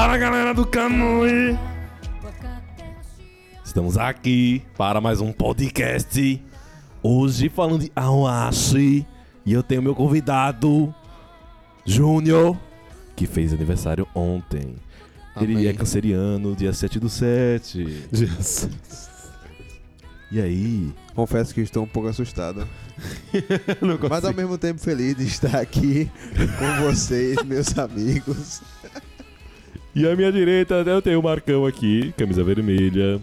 Fala galera do Camui! Estamos aqui para mais um podcast. Hoje falando de Awashi. E eu tenho meu convidado, Júnior, que fez aniversário ontem. Amém. Ele é canceriano, dia 7 do 7. Dia 7. E aí? Confesso que estou um pouco assustado. Mas ao mesmo tempo feliz de estar aqui com vocês, meus amigos. E à minha direita eu tenho o Marcão aqui, camisa vermelha.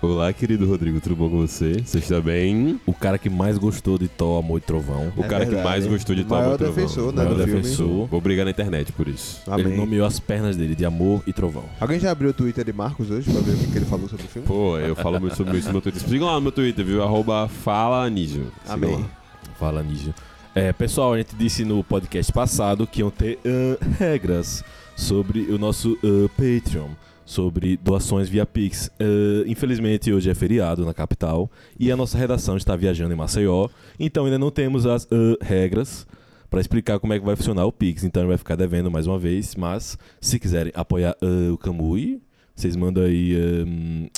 Olá, querido Rodrigo, tudo bom com você? Você está bem? O cara que mais gostou de Thor, Amor e Trovão. O É cara que verdade. mais gostou de O maior Toma Trovão. defensor, né, Maior do filme. defensor. Vou brigar na internet por isso. Ele Amém. nomeou as pernas dele de Amor e Trovão. Alguém já abriu o Twitter de Marcos hoje pra ver o que que ele falou sobre o filme? Pô, eu falo muito sobre isso no meu Twitter. Sigam lá no meu Twitter, viu? Arroba Fala Nígio. Sigam Amém. lá. Fala, Nígio. É, pessoal, a gente disse no podcast passado que iam ter ah, regras sobre o nosso ah, Patreon, sobre doações via Pix. Ah, infelizmente, hoje é feriado na capital e a nossa redação está viajando em Maceió, então ainda não temos as ah, regras para explicar como é que vai funcionar o Pix. Então, vai ficar devendo mais uma vez, mas se quiserem apoiar ah, o Camui, vocês mandam aí ah,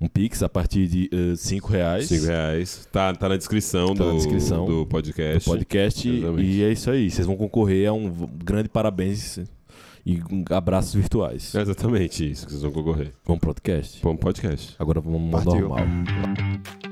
um Pix a partir de 5 reais. 5 reais. Tá, tá na descrição, Tá do, na descrição do podcast. do podcast. Exatamente. E é isso aí. Vocês vão concorrer a um grande parabéns e abraços virtuais. É exatamente isso que vocês vão concorrer. Vamos pro podcast. Vamos pro podcast. Agora vamos ao Partiu. normal.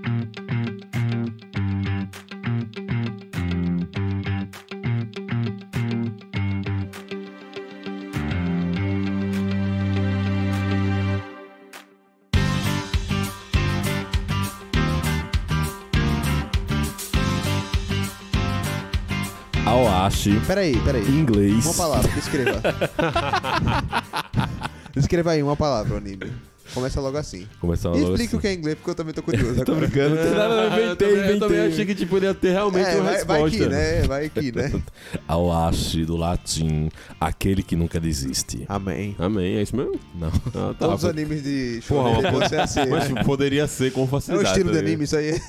Aoashi, Peraí, peraí. em inglês. Uma palavra, escreva. escreva aí uma palavra, o anime. Começa logo assim. Começando E logo explica assim. o que é inglês, porque eu também tô curioso Tô agora. brincando, não tem nada, eu inventei, eu, também, eu também inventei. achei que tipo, ele ia ter realmente É, uma vai, resposta. vai aqui, né? Vai aqui, né? Aoashi, do latim, aquele que nunca desiste. Amém. Amém, é isso mesmo? Não. Ah, tá. Todos os animes de Porra, uma devem ser assim, Mas né? tipo, poderia ser com É o facilidade. estilo tá de ligado? anime, isso aí.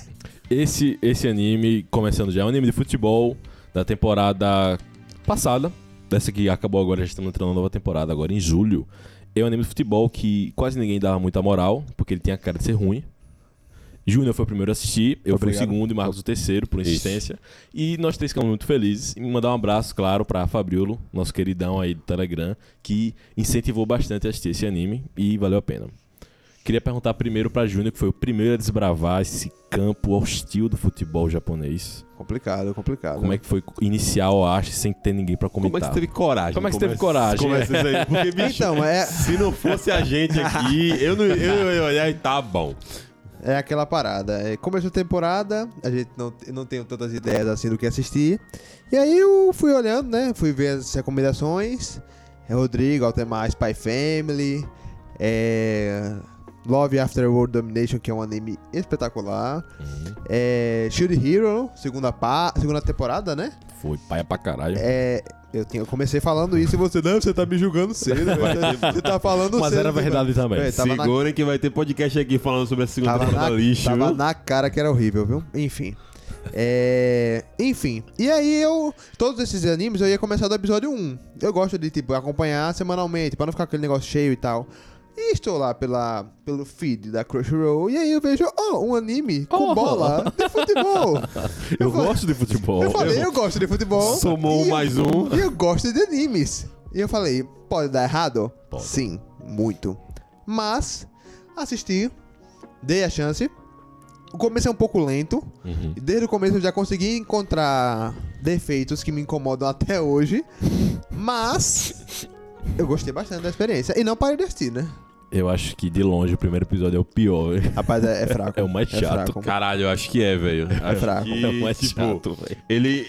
Esse, esse anime, começando já, é um anime de futebol da temporada passada. Dessa que acabou agora, já estamos entrando na nova temporada, agora em julho. É um anime de futebol que quase ninguém dava muita moral, porque ele tem a cara de ser ruim. Júnior foi o primeiro a assistir, eu fui o Obrigado. segundo e Marcos o terceiro, por Isso. insistência. E nós três ficamos muito felizes. E mandar um abraço, claro, pra Fabriolo, nosso queridão aí do Telegram, que incentivou bastante a assistir esse anime e valeu a pena. Queria perguntar primeiro pra Júnior, que foi o primeiro a desbravar esse campo hostil do futebol japonês. Complicado, complicado. Como é que foi iniciar o Ash sem ter ninguém pra Como é que comentar? você teve coragem? Como é que você teve coragem? Começa isso aí. Porque, bicho, Então, é, se não fosse a gente aqui, eu não eu, eu ia olhar e tá bom. é aquela parada. É, começo da temporada, a gente não, não tenho tantas ideias assim do que assistir. E aí eu fui olhando, né? Fui ver as recomendações. É Rodrigo, Altemar, Spy Family. É. Love After World Domination, que é um anime espetacular. Uhum. É. Shield Hero, segunda, pa, segunda temporada, né? Foi paia pra caralho. É. Eu, tinha, eu comecei falando isso e você, não, você tá me julgando cedo. você, você tá falando Mas cedo. era verdade também. É, tava na- Segurem que vai ter podcast aqui falando sobre a segunda Tava temporada na, lixo. tava viu? na cara que era horrível, viu? Enfim. É... Enfim. E aí eu... Todos esses animes eu ia começar do episódio 1. Eu gosto de, tipo, acompanhar semanalmente, pra não ficar aquele negócio cheio e tal. E estou lá pela, pelo feed da Crunchyroll e aí eu vejo, oh, um anime com Oh. bola de futebol. Eu falei- gosto de futebol. Eu falei, eu gosto de futebol. Somou e eu- mais um. E eu gosto de animes. E eu falei, pode dar errado? Pode. Sim, muito. Mas, assisti, dei a chance. O começo é um pouco lento. Uhum. Desde o começo eu já consegui encontrar defeitos que me incomodam até hoje. Mas, eu gostei bastante da experiência. E não parei de assistir, né? Eu acho que de longe o primeiro episódio é o pior. velho. Rapaz, é, é fraco. É o mais chato. fraco. Caralho, eu acho que é, velho. Acho fraco. que, É o mais tipo, chato, velho. Ele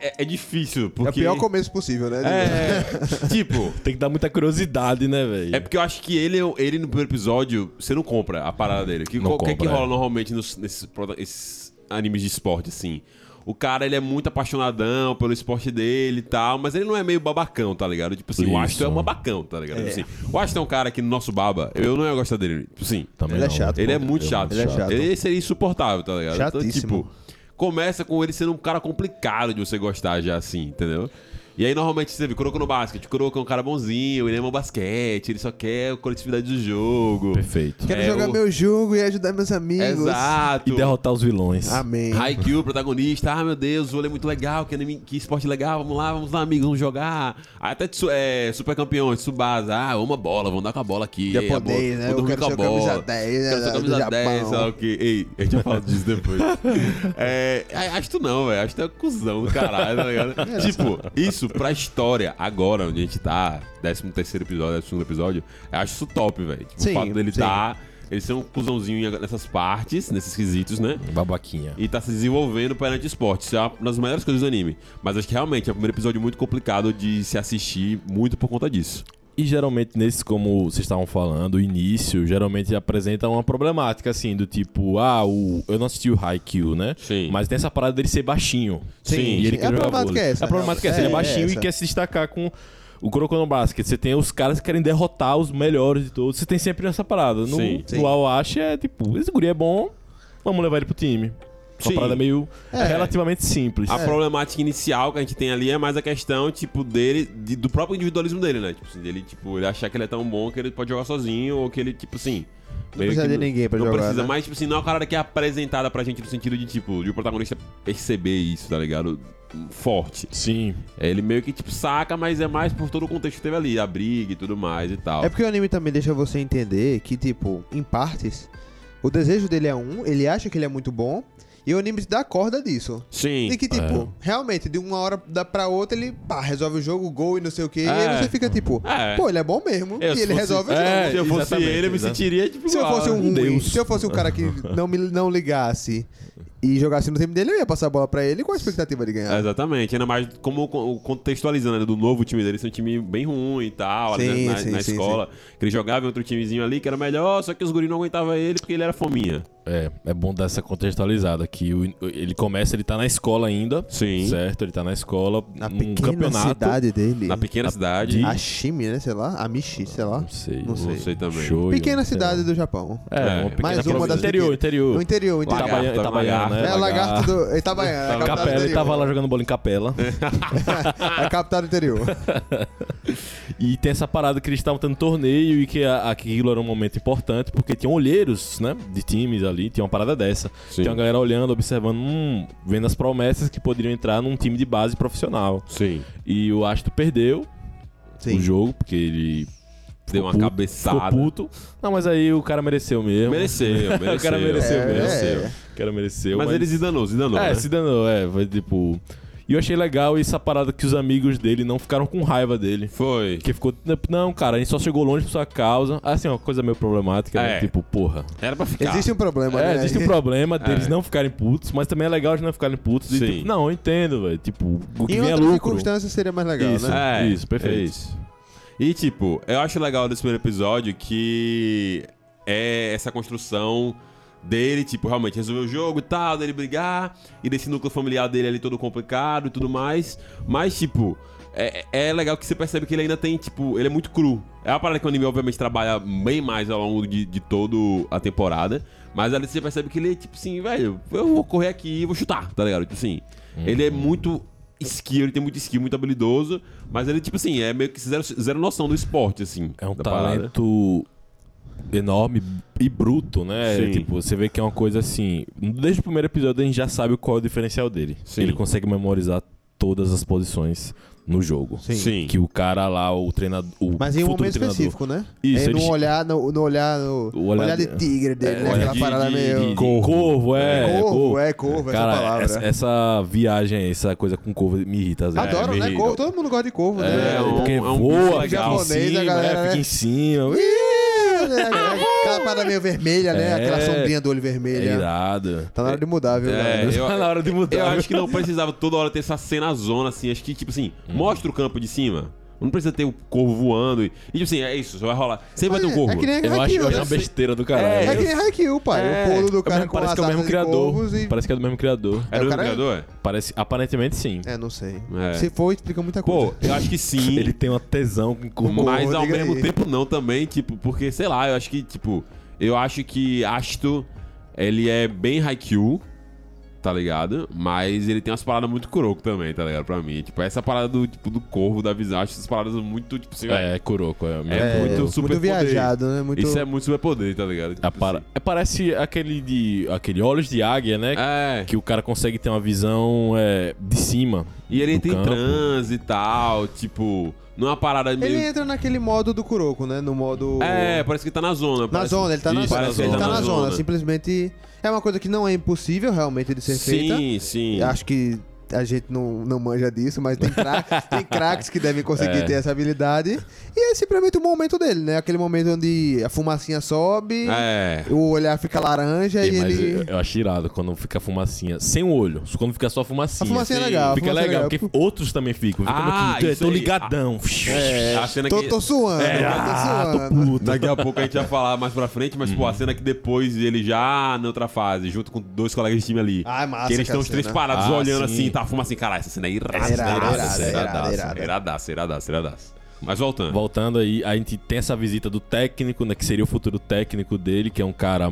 é, é- é difícil, É o porque... pior começo possível, né? É, tipo... Tem que dar muita curiosidade, né, velho? É porque eu acho que ele, ele no primeiro episódio, você não compra a parada dele. Que, Não o que, que compra, rola é. normalmente nos, nesses, esses animes de esporte, assim? O cara ele é muito apaixonadão pelo esporte dele e tal, mas ele não é meio babacão, tá ligado? Tipo assim, o Isso. Aston é um babacão, tá ligado? Tipo assim, o Aston é um cara que no nosso baba, eu não ia gostar dele. Tipo assim, Também Ele é não, chato, né? ele é muito chato. Ele é chato. Ele seria insuportável, tá ligado? Chatíssimo. Então, tipo, começa com ele sendo um cara complicado de você gostar já assim, entendeu? E aí, normalmente, você vê, Kuroko no basquete. Kuroko é um cara bonzinho, ele ama o basquete, ele só quer a coletividade do jogo. Perfeito. Quero É, jogar o- meu jogo e ajudar meus amigos. Exato. E derrotar os vilões. Amém. Haikyuu, protagonista, ah meu Deus, o vôlei é muito legal, que, anime, que esporte legal, vamos lá, vamos lá, amigos, vamos jogar. Aí até é, super campeões, Tsubasa, ah, uma bola, vamos dar com a bola aqui. Japonês, a bola, né? Eu quero com a ser bola. camisa 10, né, Quero ser camisa Japão. 10, sei lá o quê. Ei, a gente vai falar disso depois. é, acho que não, velho, acho que é cuzão do caralho, tá ligado? tipo, isso pra história, agora, onde a gente tá, 13 terceiro episódio, 12 episódio, eu acho isso top, velho. Tipo, Sim, o fato dele sim. tá... Ele ser um cuzãozinho nessas partes, nesses quesitos, né? Babaquinha. e tá se desenvolvendo perante esporte. Isso é uma das melhores coisas do anime. Mas acho que realmente é o primeiro episódio muito complicado de se assistir, muito por conta disso. E geralmente nesses, como vocês estavam falando, o início geralmente apresenta uma problemática, assim, do tipo, ah, o, eu não assisti o Haikyuu, né? Sim. Mas tem essa parada dele ser baixinho. Sim, E ele sim. quer A problemática é essa, A problemática é essa, é, ele é baixinho é e quer se destacar com o Kuroko no Basket. Você tem os caras que querem derrotar os melhores de todos. Você tem sempre essa parada. No, Sim. Sim. no Awashi é tipo, esse guri é bom, vamos levar ele pro time. Uma Sim. parada meio É. relativamente simples. A problemática inicial que a gente tem ali é mais a questão, tipo, dele, de- do próprio individualismo dele, né? Tipo assim, dele, tipo, ele achar que ele é tão bom que ele pode jogar sozinho, ou que ele, tipo assim. meio precisa que de ninguém pra não jogar, precisa, né? mas, tipo assim, não é uma parada que é apresentada pra gente no sentido de, tipo, de o protagonista perceber isso, tá ligado? Forte. Sim. É, Ele meio que, tipo, saca, mas é mais por todo o contexto que teve ali, a briga e tudo mais e tal. É porque o anime também deixa você entender que, tipo, em partes, o desejo dele é um, ele acha que ele é muito bom, e o anime te dá corda disso. Sim. E que, tipo, É. realmente, de uma hora pra outra, ele pá, resolve o jogo, gol e não sei o quê. E É. aí você fica tipo, É. pô, ele é bom mesmo. Eu, e ele fosse- resolve o é, jogo. Se eu fosse Exatamente, ele, eu me sentiria, tipo, Se eu fosse um ruim, se eu fosse um cara que não, me, não ligasse e jogasse no time dele, eu ia passar a bola pra ele com a expectativa de ganhar. É, exatamente, ainda mais como co- contextualizando né, do novo time dele, ser um time bem ruim e tal, ali Sim, na, na- sim, na sim, escola. Que ele jogava em outro timezinho ali que era melhor, só que os guris não aguentavam ele porque ele era fominha. É, é bom dar essa contextualizada que o- ele começa, ele tá na escola ainda. Sim. Certo? Ele tá na escola, Na num pequena campeonato. cidade dele. Na pequena cidade. de- Ashimi, né? Sei lá. Amishi, sei lá. Não sei. Não sei. Não sei também. Shoyu, Pequena cidade do Japão. É, É, uma pequena mais uma das interior, interior. No interior, interior. Lagarto, Itabaiana, Itabaiana, né? É, lagarto do. Itabaiana. é a Capela, ele interior. tava lá jogando bola em capela. É a capital do interior. e tem essa parada que eles estavam tendo torneio e que a- aquilo era um momento importante, porque tinham olheiros, né? De times ali, tinha uma parada dessa. Sim. Tinha uma galera olhando, observando, hum, vendo as promessas que poderiam entrar num time de base profissional. Sim. E o Astro perdeu Sim. o jogo, porque ele. Deu uma puto, cabeçada. Ficou puto. Não, mas aí o cara mereceu mesmo. Mereceu, mereceu. o cara mereceu É, mesmo. é. O cara mereceu. Mas, ele se danou, se danou. É, né? se danou, é. Foi tipo. E eu achei legal essa parada que os amigos dele não ficaram com raiva dele. Foi. Porque ficou, não, cara, a gente só chegou longe por sua causa. Assim, uma coisa meio problemática, né? É. Tipo, porra. Era pra ficar. Existe um problema, É, né? existe um problema deles É. não ficarem putos, mas também é legal de não ficarem putos. E, Sim. tipo, não, eu entendo, velho. Tipo, o que Em vem é outras lucro. circunstâncias seria mais legal, Isso. né? É, Isso, perfeito. é isso. E, tipo, eu acho legal desse primeiro episódio que é essa construção dele, tipo, realmente resolver o jogo e tal, dele brigar, e desse núcleo familiar dele ali todo complicado e tudo mais. Mas, tipo, é, é legal que você percebe que ele ainda tem, tipo, ele é muito cru. É uma parada que o anime, obviamente, trabalha bem mais ao longo de, de toda a temporada. Mas ali você percebe que ele é, tipo assim, velho, eu vou correr aqui e vou chutar, tá ligado? Tipo assim, ele é muito skill, ele tem muito skill, muito habilidoso, mas ele, tipo assim, é meio que zero, zero noção do esporte, assim. É um da parada. Enorme e bruto, né? Sim. Tipo, você vê que é uma coisa assim. Desde o primeiro episódio a gente já sabe qual é o diferencial dele. Sim. Ele consegue memorizar todas as posições no jogo. Sim. Sim. Que o cara lá, o treinador. O Mas em um momento treinador, específico, né? Isso, é no ele- olhar, no, no olhar, no O olhar, olhar de tigre dele, É, né? Aquela de- parada de- meio... de- de corvo, é. corvo, é corvo, essa Cara, palavra. essa, essa viagem, essa coisa com corvo me irrita às vezes. Adoro, me né? Corvo, todo mundo gosta de corvo, É, né? é um- Porque é um voa, legal. em Japonês, cima, a galera, é, fica né? em cima. Ih, né? Aquela parada meio vermelha, né? É. Aquela sombrinha do olho É vermelho. irado. tá na hora de mudar, viu? É, eu- Tá na hora de mudar. Eu acho que não precisava toda hora ter essa cena zona, assim. Acho que, tipo assim, Uhum. mostra o campo de cima. Não precisa ter o corvo voando. E, e tipo assim, é isso, só vai rolar. Sempre vai ter um É- corvo. é que nem Eu acho, eu acho né? uma besteira do caralho. É, É, que nem Haikyuu, pai. É. O pulo do É cara mesmo- com parece que é o mesmo criador. e... Parece que é do mesmo criador. É É, do mesmo cara- criador? Parece, aparentemente sim. É, não sei. É. Se for, explica muita Pô, coisa. eu acho que sim. Ele tem uma tesão com corpo. Mas ao mesmo aí. tempo não também, tipo, porque, sei lá, eu acho que, tipo, eu acho que Ashto, ele é bem Haikyuu, tá ligado? Mas ele tem umas paradas muito Kuroko também, tá ligado? Pra mim. Tipo, essa parada do, tipo, do corvo, da visão, acho essas paradas muito, tipo assim, É, é Kuroko. É, mesmo. É muito super muito viajado, né? Muito... Isso é muito super poder, tá ligado? Tipo A para- é, parece aquele de aquele olhos de águia, né? É. Que o cara consegue ter uma visão é, de cima. E ele entra em campo. transe e tal, tipo, não é uma parada meio... Ele entra naquele modo do Kuroko, né? No modo... É, parece que tá na zona. Na parece- zona, ele tá na Isso, zona. parece Ele tá tá na na zona. zona. Simplesmente é uma coisa que não é impossível realmente de ser feita. Sim, sim. Acho que a gente não, não manja disso, mas tem, cra tem craques que devem conseguir É. ter essa habilidade. E é simplesmente o momento dele, né? Aquele momento onde a fumacinha sobe, É. o olhar fica laranja Ei, e mas ele. eu, eu acho irado quando fica fumacinha. Sem o olho. Quando fica só fumacinha. A fumacinha é sim. legal. a Fica fumacinha é legal, porque outros também ficam. Fica Ah, isso tô aí. ligadão. É, A cena tô, que- tô suando, É, ah, tô suando. puto. Daqui a pouco a gente vai falar mais pra frente, mas, pô, a cena que depois ele já na outra fase, junto com dois colegas de time ali. Ah, é massa que eles estão os três parados Ah, olhando sim. assim, tá fuma assim, caralho, essa cena é irada, É irada, irada, irada, irada, irada, irada. iradaça, iradaça, iradaça. Mas voltando. Voltando aí, a gente tem essa visita do técnico, né? Que seria o futuro técnico dele, que é um cara.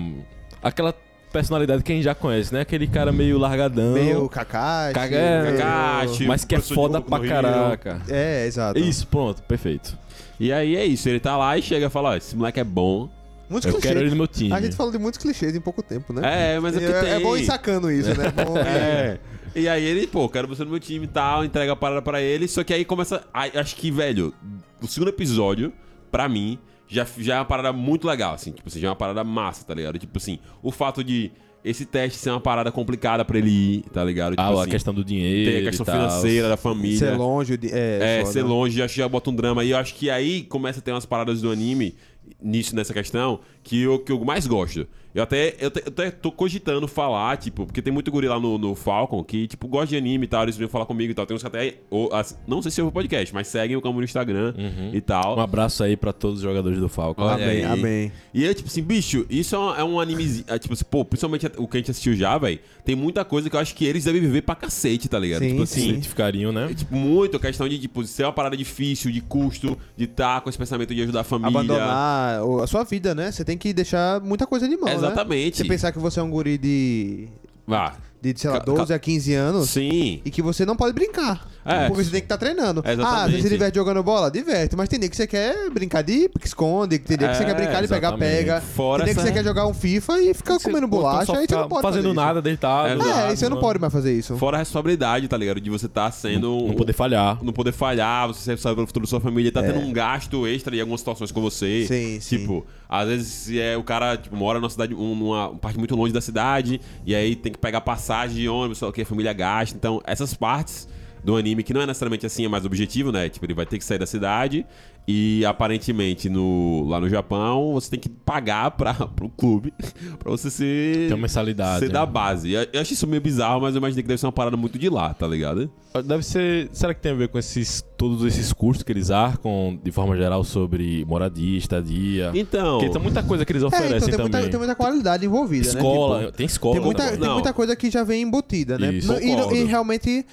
Aquela personalidade que a gente já conhece, né? Aquele cara meio largadão. Meio Kakashi. Caga- é, meio- Kakashi. mas que é foda pra caraca. É, exato. Isso, pronto, perfeito. E aí é isso, ele tá lá e chega e fala, ó, esse moleque é bom. Muitos Eu clichês. quero ele no meu time. A gente falou de muitos clichês em pouco tempo, né? É, mas é é, tem... é bom ir sacando isso, né? É bom- É. E aí ele, pô, quero você no meu time e tal, entrega a parada pra ele. Só que aí começa. ai, acho que, velho, o segundo episódio, pra mim, já, já é uma parada muito legal, assim. Tipo assim, já é uma parada massa, tá ligado? Tipo assim, o fato de esse teste ser uma parada complicada pra ele ir, tá ligado? Tipo Ah, assim, a questão do dinheiro. tem a questão e tal. financeira da família. Ser longe de. É, É, foda. ser longe, acho que já bota um drama. E eu acho que aí começa a ter umas paradas do anime nisso, nessa questão, que eu, que eu mais gosto. Eu até, eu, até- eu até tô cogitando falar, tipo, porque tem muito guri lá no, no Falcon que, tipo, gosta de anime e tal, eles vêm falar comigo e tal. Tem uns que até, ou, as- não sei se ouve o podcast, mas seguem o Camo no Instagram e tal. Um abraço aí pra todos os jogadores do Falcon. Olha Amém, aí. amém. E é tipo assim, bicho, isso é um, é um anime. É, tipo assim, pô, principalmente o que a gente assistiu já, velho. Tem muita coisa que eu acho que eles devem viver pra cacete, tá ligado? Sim, tipo sim. assim. Identificariam, né? É, tipo, muito a questão de, tipo, ser uma parada difícil, de custo, de estar com esse pensamento de ajudar a família. Abandonar a sua vida, né? Você tem que deixar muita coisa de mão, né? Exatamente. Você pensar que você é um guri de, Vá. de sei lá, Ca- 12 a 15 anos Sim. e que você não pode brincar. É. Porque você tem que estar treinando. É, ah, você se diverte jogando bola? Diverte. Mas tem dia que você quer brincar de que esconde, tem dia que você É, quer brincar de pegar, pega. Fora tem dia que você quer jogar um FIFA e ficar comendo bolacha, aí você não pode fazendo fazer nada, deitado. É. É, nada, e você não pode mais fazer isso. Fora a responsabilidade, tá ligado? De você estar sendo. Não um- poder falhar. não poder falhar, você sabe pelo futuro da sua família, tá É. tendo um gasto extra em algumas situações com você. Sim, sim. Tipo, às vezes se é, o cara tipo, mora numa cidade, um- numa parte muito longe da cidade, e aí tem que pegar passagem de ônibus, só que a família gasta. Então, essas partes do anime, que não é necessariamente assim, é mais objetivo, né? Tipo, ele vai ter que sair da cidade. E aparentemente no, lá no Japão você tem que pagar pra, pro clube pra você ser. Tem uma mensalidade, Ser né? da base. Eu, eu acho isso meio bizarro, mas eu imaginei que deve ser uma parada muito de lá, tá ligado? Deve ser. Será que tem a ver com esses todos esses custos que eles arcam de forma geral sobre moradia, estadia? Então. Porque tem muita coisa que eles É, então oferecem tem muita, também. tem muita qualidade envolvida, escola, né? Tipo, tem escola. tem, muita, também. tem muita coisa que já vem embutida, né? Isso, e, e realmente,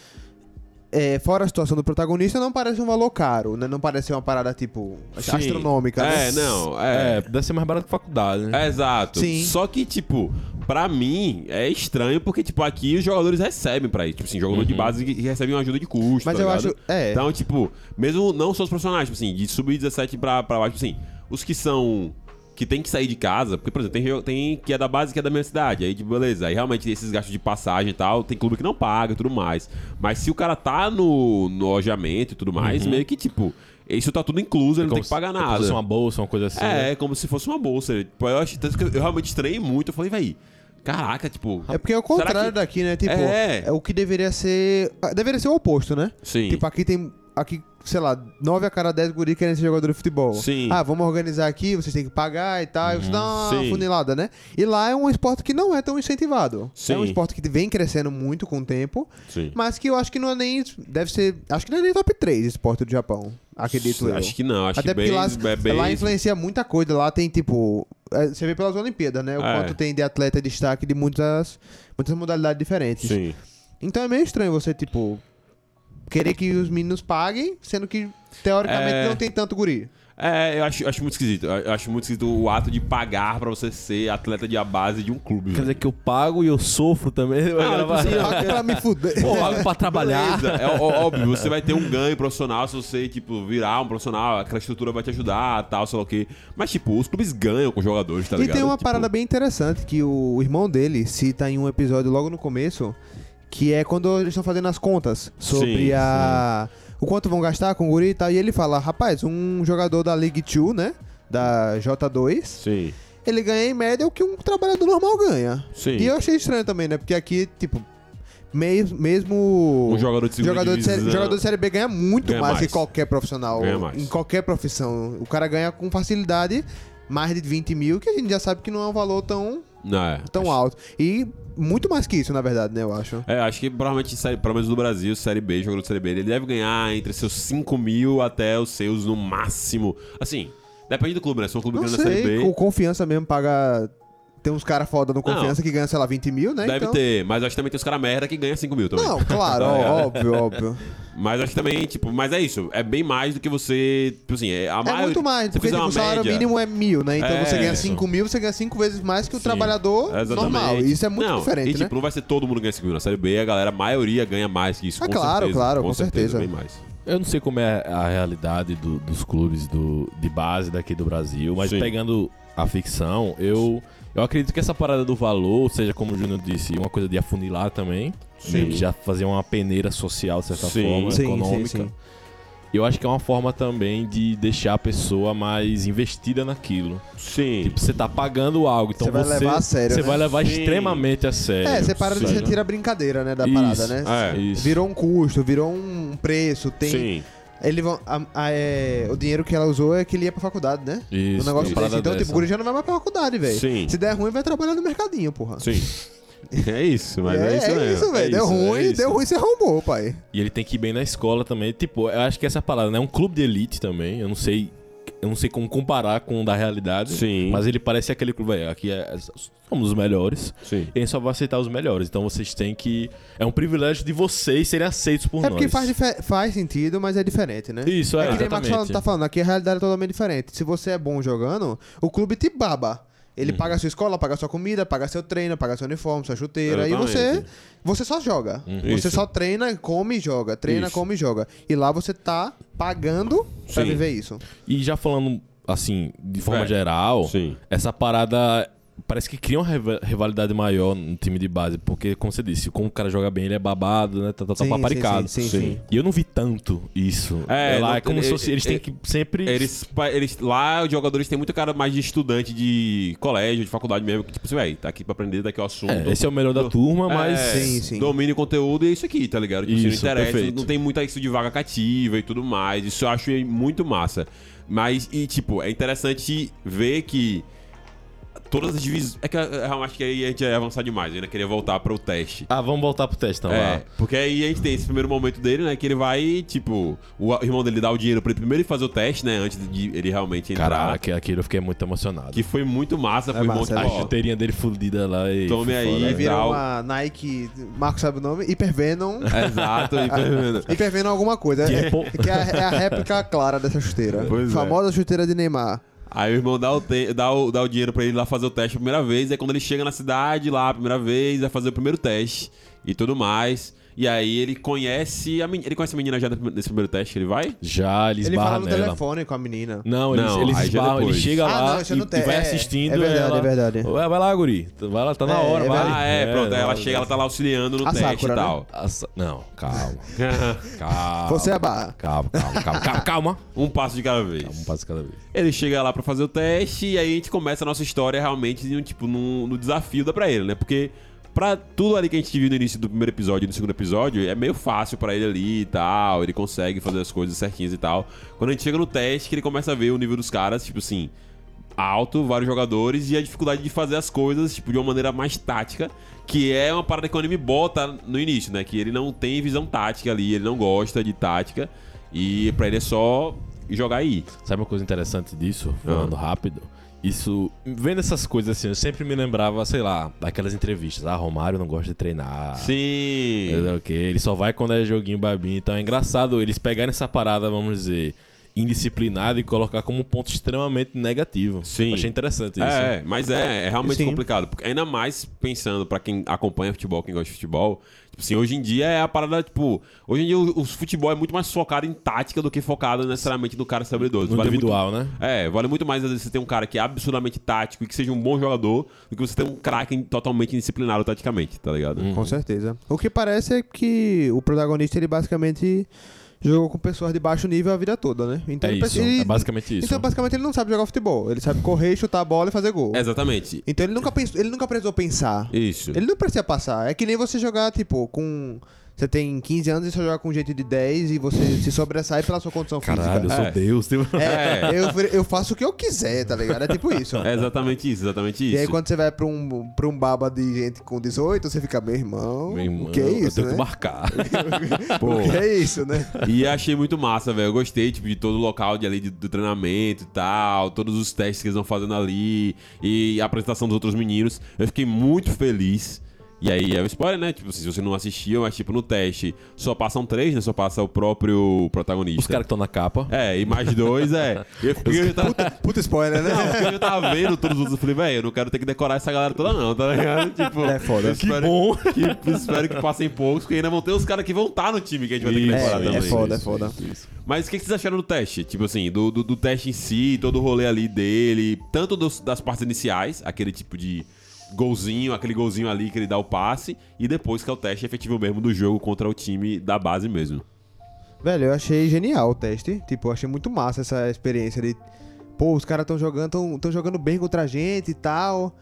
é, fora a situação do protagonista, não parece um valor caro, né? Não parece uma parada, tipo, Sim. astronômica, né? É, não. É, É. deve ser mais barato que faculdade, né? É, exato. Sim. Só que, tipo, pra mim é estranho porque, tipo, aqui os jogadores recebem pra isso. Tipo assim, jogador de base que recebe uma ajuda de custo. Mas tá eu ligado? acho- é. Então, tipo, mesmo não só os profissionais, tipo assim, de sub-17 pra, pra baixo, tipo assim, os que são. Que tem que sair de casa, porque, por exemplo, tem, tem que é da base que é da minha cidade. Aí, tipo, beleza. Aí realmente esses gastos de passagem e tal, tem clube que não paga e tudo mais. Mas se o cara tá no, no alojamento e tudo mais, meio que, tipo, isso tá tudo incluso, ele não tem que pagar Uhum. É como nada. se fosse uma bolsa, uma coisa assim. É, né? é como se fosse uma bolsa. Tipo, eu, acho, tanto que eu realmente estranhei muito. Eu falei, véi, caraca, tipo. É porque é o contrário que- daqui, né? Tipo, É. é. o que deveria ser. Deveria ser o oposto, né? Sim. Tipo, aqui tem. Aqui sei lá, 9 a cada 10 guri querem ser jogador de futebol. Sim. Ah, vamos organizar aqui, vocês têm que pagar e tal. E você dá uma Sim. funilada, né? E lá é um esporte que não é tão incentivado. É um Sim. esporte que vem crescendo muito com o tempo, Sim. mas que eu acho que não é nem. Deve ser. Acho que não é nem top 3 esporte do Japão. Acredito eu. Acho que não, acho Até que porque bem, lá, é bem lá influencia muita coisa. Lá tem, tipo. é, Você vê pelas Olimpíadas, né? O É. quanto tem de atleta de destaque de muitas, muitas modalidades diferentes. Sim. Então é meio estranho você, tipo. Querer que os meninos paguem, sendo que teoricamente É. não tem tanto guri. É, eu acho, acho muito esquisito. Eu acho muito esquisito o ato de pagar pra você ser atleta de a base de um clube. Quer velho. dizer que eu pago e eu sofro também. Ah, tipo assim, Paga pra me fuder. Pô, pago pra trabalhar. Beleza, É ó- óbvio, você vai ter um ganho profissional se você, tipo, virar um profissional, aquela estrutura vai te ajudar, tal, sei lá o quê. Mas, tipo, os clubes ganham com jogadores, tá E ligado? tem uma Tipo, parada bem interessante que o irmão dele cita em um episódio logo no começo, que é quando eles estão fazendo as contas sobre Sim, a o quanto vão gastar com o guri e tal, e ele fala, rapaz, um jogador da League 2, né, da J2, Sim, ele ganha em média o que um trabalhador normal ganha. sim. E eu achei estranho também, né, porque aqui, tipo, mes- mesmo... Um jogador de jogador de, série, jogador de Série B ganha muito Ganha mais, mais. que qualquer profissional. Ganha mais. Em qualquer profissão. O cara ganha com facilidade mais de 20 mil, que a gente já sabe que não é um valor tão, é. tão alto. E muito mais que isso, na verdade, né, eu acho. É, acho que provavelmente, série- pelo menos no Brasil, Série B, jogador de Série B, ele deve ganhar entre seus 5 mil até os seus no máximo. Assim, depende do clube, né? Se for um clube Não grande Série B, o Confiança mesmo paga... Tem uns caras foda no Confiança que ganham, sei lá, 20 mil, né? deve então... ter. Mas acho que também tem os caras merda que ganham 5 mil também. Não, claro, Tá óbvio, óbvio. Mas acho que também, tipo, mas é isso. É bem mais do que você. Tipo assim, é, a É maioria- muito mais, porque tipo, o salário média- mínimo é mil, né? Então É, você ganha isso. 5 mil, você ganha 5 vezes mais que o Sim, trabalhador exatamente. normal. Isso é muito Não, diferente, e, né? tipo, não vai ser todo mundo ganha 5 mil. Na Série B, a galera, a maioria ganha mais que isso. Ah, com claro, certeza, claro, com, com certeza. certeza. Bem mais. Eu não sei como é a realidade do- dos clubes do, de base daqui do Brasil, mas Sim. pegando a ficção, eu, eu acredito que essa parada do valor, seja como o Júnior disse, uma coisa de afunilar também. Sim. de Já fazer uma peneira social, de certa Sim. forma, Sim, econômica. sim, sim. Eu acho que é uma forma também de deixar a pessoa mais investida naquilo. Sim. Tipo, você tá pagando algo, então Você vai você, levar a sério, você né? vai levar Sim. extremamente a sério. É, você para de tira a brincadeira, né, da Isso, parada, né? É. Isso. Virou um custo, virou um preço, tem... Sim. Ele vão, a- a- é, o dinheiro que ela usou é que ele ia pra faculdade, né? Isso, um negócio desse. Então, tipo, o guri já não vai mais pra faculdade, velho. Sim. Se der ruim, vai trabalhar no mercadinho, porra. Sim. É isso, mas é, é, isso é mesmo. isso, velho. É deu isso, é ruim, isso. deu ruim, você arrombou, pai. E ele tem que ir bem na escola também. Tipo, eu acho que essa parada, né? É um clube de elite também. Eu não sei. Eu não sei como comparar com o da realidade. Sim. Mas ele parece aquele clube. velho, Aqui é, somos os melhores. Sim. E a gente só vai aceitar os melhores. Então vocês têm que. É um privilégio de vocês serem aceitos por É nós. porque faz, faz sentido, mas é diferente, né? Isso, é, É que nem o Max falando, tá falando, aqui a realidade é totalmente diferente. Se você é bom jogando, o clube te baba. Ele Uhum. paga a sua escola, paga a sua comida, paga seu treino, paga seu uniforme, sua chuteira. E você, você só joga. Uhum. Você Isso. só treina, come e joga. Treina, Isso. come e joga. E lá você tá pagando pra Sim. viver isso. E já falando, assim, de forma É. geral, Sim. essa parada parece que cria uma riva- rivalidade maior no time de base. Porque, como você disse, como o cara joga bem, ele é babado, né? Tá, tá, tá Sim, paparicado. sim, sim, sim, sim. E eu não vi tanto isso. É, É, lá não- é como se ele- fosse, eles têm ele- que sempre. Eles, eles, lá, os jogadores têm muito cara mais de estudante de colégio, de faculdade mesmo, que tipo assim, velho, tá aqui pra aprender daqui ao assunto. É, esse é o melhor da turma, mas. É, Sim, sim. Domínio conteúdo e é isso aqui, tá ligado? Tipo, assim, Isso, não interessa, perfeito. não tem muito isso de vaga cativa e tudo mais. Isso eu acho muito massa. Mas, e tipo, é interessante ver que todas as divisões. É que eu, eu acho que aí a gente ia avançar demais, eu ainda queria voltar pro teste. Ah, vamos voltar pro teste, então. É, lá. porque aí a gente tem esse primeiro momento dele, né? Que ele vai, tipo, o irmão dele dá o dinheiro pra ele primeiro fazer o teste, né? Antes de ele realmente entrar. Caraca, aquilo eu fiquei muito emocionado. Que foi muito massa, É foi massa, é A chuteirinha dele fudida lá e. Tome aí. foda. Vira tal. uma Nike, Marco sabe o nome, Hypervenom. Exato, pergunta. Hypervenom alguma coisa. Que É, é que é a, é a réplica clara dessa chuteira. Pois é. Famosa chuteira de Neymar. Aí o irmão dá o, te- dá, o, dá o dinheiro pra ele lá fazer o teste a primeira vez. Aí quando ele chega na cidade lá a primeira vez, vai fazer o primeiro teste e tudo mais. E aí ele conhece a menina. Ele conhece a menina já nesse primeiro teste ele vai? Já, ele Ele esbarra fala no nela. telefone com a menina. Não, eles, Não, eles aí já esbarram, ele depois. chega Ah, lá não, isso e, não tem- e vai é- assistindo. é verdade, ela, é verdade. Vai, vai lá, guri. Vai lá, tá na É, hora, é vai. Ah, é, pronto. Aí ela vai. chega, ela tá lá auxiliando no A teste Sakura, e né? tal. Assa- Não, calma. calma. Você é barra. Calma, calma, calma, calma, calma. Um passo de cada vez. Um passo cada vez. Ele chega lá pra fazer o teste e aí a gente começa a nossa história realmente no, tipo, no, no desafio da pra ele, né? Porque pra tudo ali que a gente viu no início do primeiro episódio e no segundo episódio, é meio fácil pra ele ali e tal. Ele consegue fazer as coisas certinhas e tal. Quando a gente chega no teste, que ele começa a ver o nível dos caras, tipo assim, alto, vários jogadores, e a dificuldade de fazer as coisas, tipo, de uma maneira mais tática, que é uma parada que o anime bota no início, né? Que ele não tem visão tática ali, ele não gosta de tática, e pra ele é só jogar aí. Sabe uma coisa interessante disso, falando rápido? Isso, vendo essas coisas assim, eu sempre me lembrava, sei lá, daquelas entrevistas. Ah, Romário não gosta de treinar. Sim. Quê, Ele só vai quando é joguinho babinho. Então é engraçado eles pegarem essa parada, vamos dizer, indisciplinada e colocar como um ponto extremamente negativo. Sim. Achei interessante isso. É, mas é, é realmente Sim. complicado. Porque ainda mais pensando pra quem acompanha futebol, quem gosta de futebol. Tipo assim, hoje em dia é a parada, tipo. Hoje em dia o, o futebol é muito mais focado em tática do que focado necessariamente no cara habilidoso. No Vale individual, né? muito, É, vale muito mais às vezes você ter um cara que é absurdamente tático e que seja um bom jogador do que você ter um craque totalmente indisciplinado taticamente, tá ligado? Com certeza. O que parece é que o protagonista, ele basicamente jogou com pessoas de baixo nível a vida toda, né? Então É ele isso, ele- é basicamente isso. Então, basicamente, ele não sabe jogar futebol. Ele sabe correr, chutar a bola e fazer gol. Exatamente. Então ele nunca, pensou, ele nunca precisou pensar. Isso. Ele não precisa passar. É que nem você jogar, tipo, com. Você tem 15 anos e você joga com gente de 10 e você se sobressai pela sua condição Caralho, eu física. sou É. Deus. Tipo... É, eu, eu faço o que eu quiser, tá ligado? É tipo isso. É exatamente isso, exatamente isso. E aí quando você vai pra um, pra um baba de gente com 18, você fica, meu irmão, Meu irmão, o que é eu isso, tenho né? que marcar. O que é isso, né? E achei muito massa, velho. Eu gostei, tipo, de todo o local de ali de- do treinamento e tal, todos os testes que eles vão fazendo ali e a apresentação dos outros meninos. Eu fiquei muito feliz. E aí é um spoiler, né? Tipo, se você não assistiu, mas tipo, no teste só passam três, né? Só passa o próprio protagonista. Os caras que estão na capa. É, e mais dois, é. Eu, porque eu tava, Puta spoiler, né? não, porque eu já tava vendo todos os outros. Eu falei, velho, eu não quero ter que decorar essa galera toda, não, tá ligado? Tipo, É foda. espero, bom. Que, espero que passem poucos, porque ainda vão ter os caras que vão estar no time que a gente vai ter que decorar é, também. é foda, é isso, foda. isso, isso. Mas o que, que vocês acharam do teste? Tipo assim, do, do, do teste em si, todo o rolê ali dele, tanto dos- das partes iniciais, aquele tipo de golzinho, aquele golzinho ali que ele dá o passe, e depois que é o teste efetivo mesmo do jogo contra o time da base mesmo. Velho, eu achei genial o teste. Tipo, eu achei muito massa essa experiência de. Pô, os caras estão jogando, tão, tão jogando bem contra a gente e tal.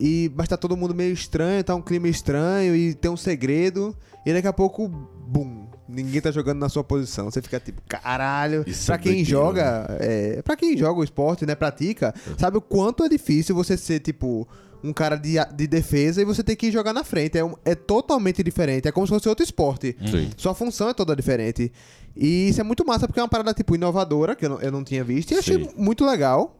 E, mas tá todo mundo meio estranho, tá um clima estranho e tem um segredo. E daqui a pouco, bum, ninguém tá jogando na sua posição. Você fica tipo, caralho. Isso pra é quem joga, é, pra quem joga o esporte, né, pratica, sabe o quanto é difícil você ser, tipo, um cara de, de defesa e você ter que jogar na frente. É, um- é totalmente diferente. É como se fosse outro esporte. Sim. Sua função é toda diferente. E isso é muito massa, porque é uma parada, tipo, inovadora, que eu não, eu não tinha visto. E eu achei Sim. muito legal.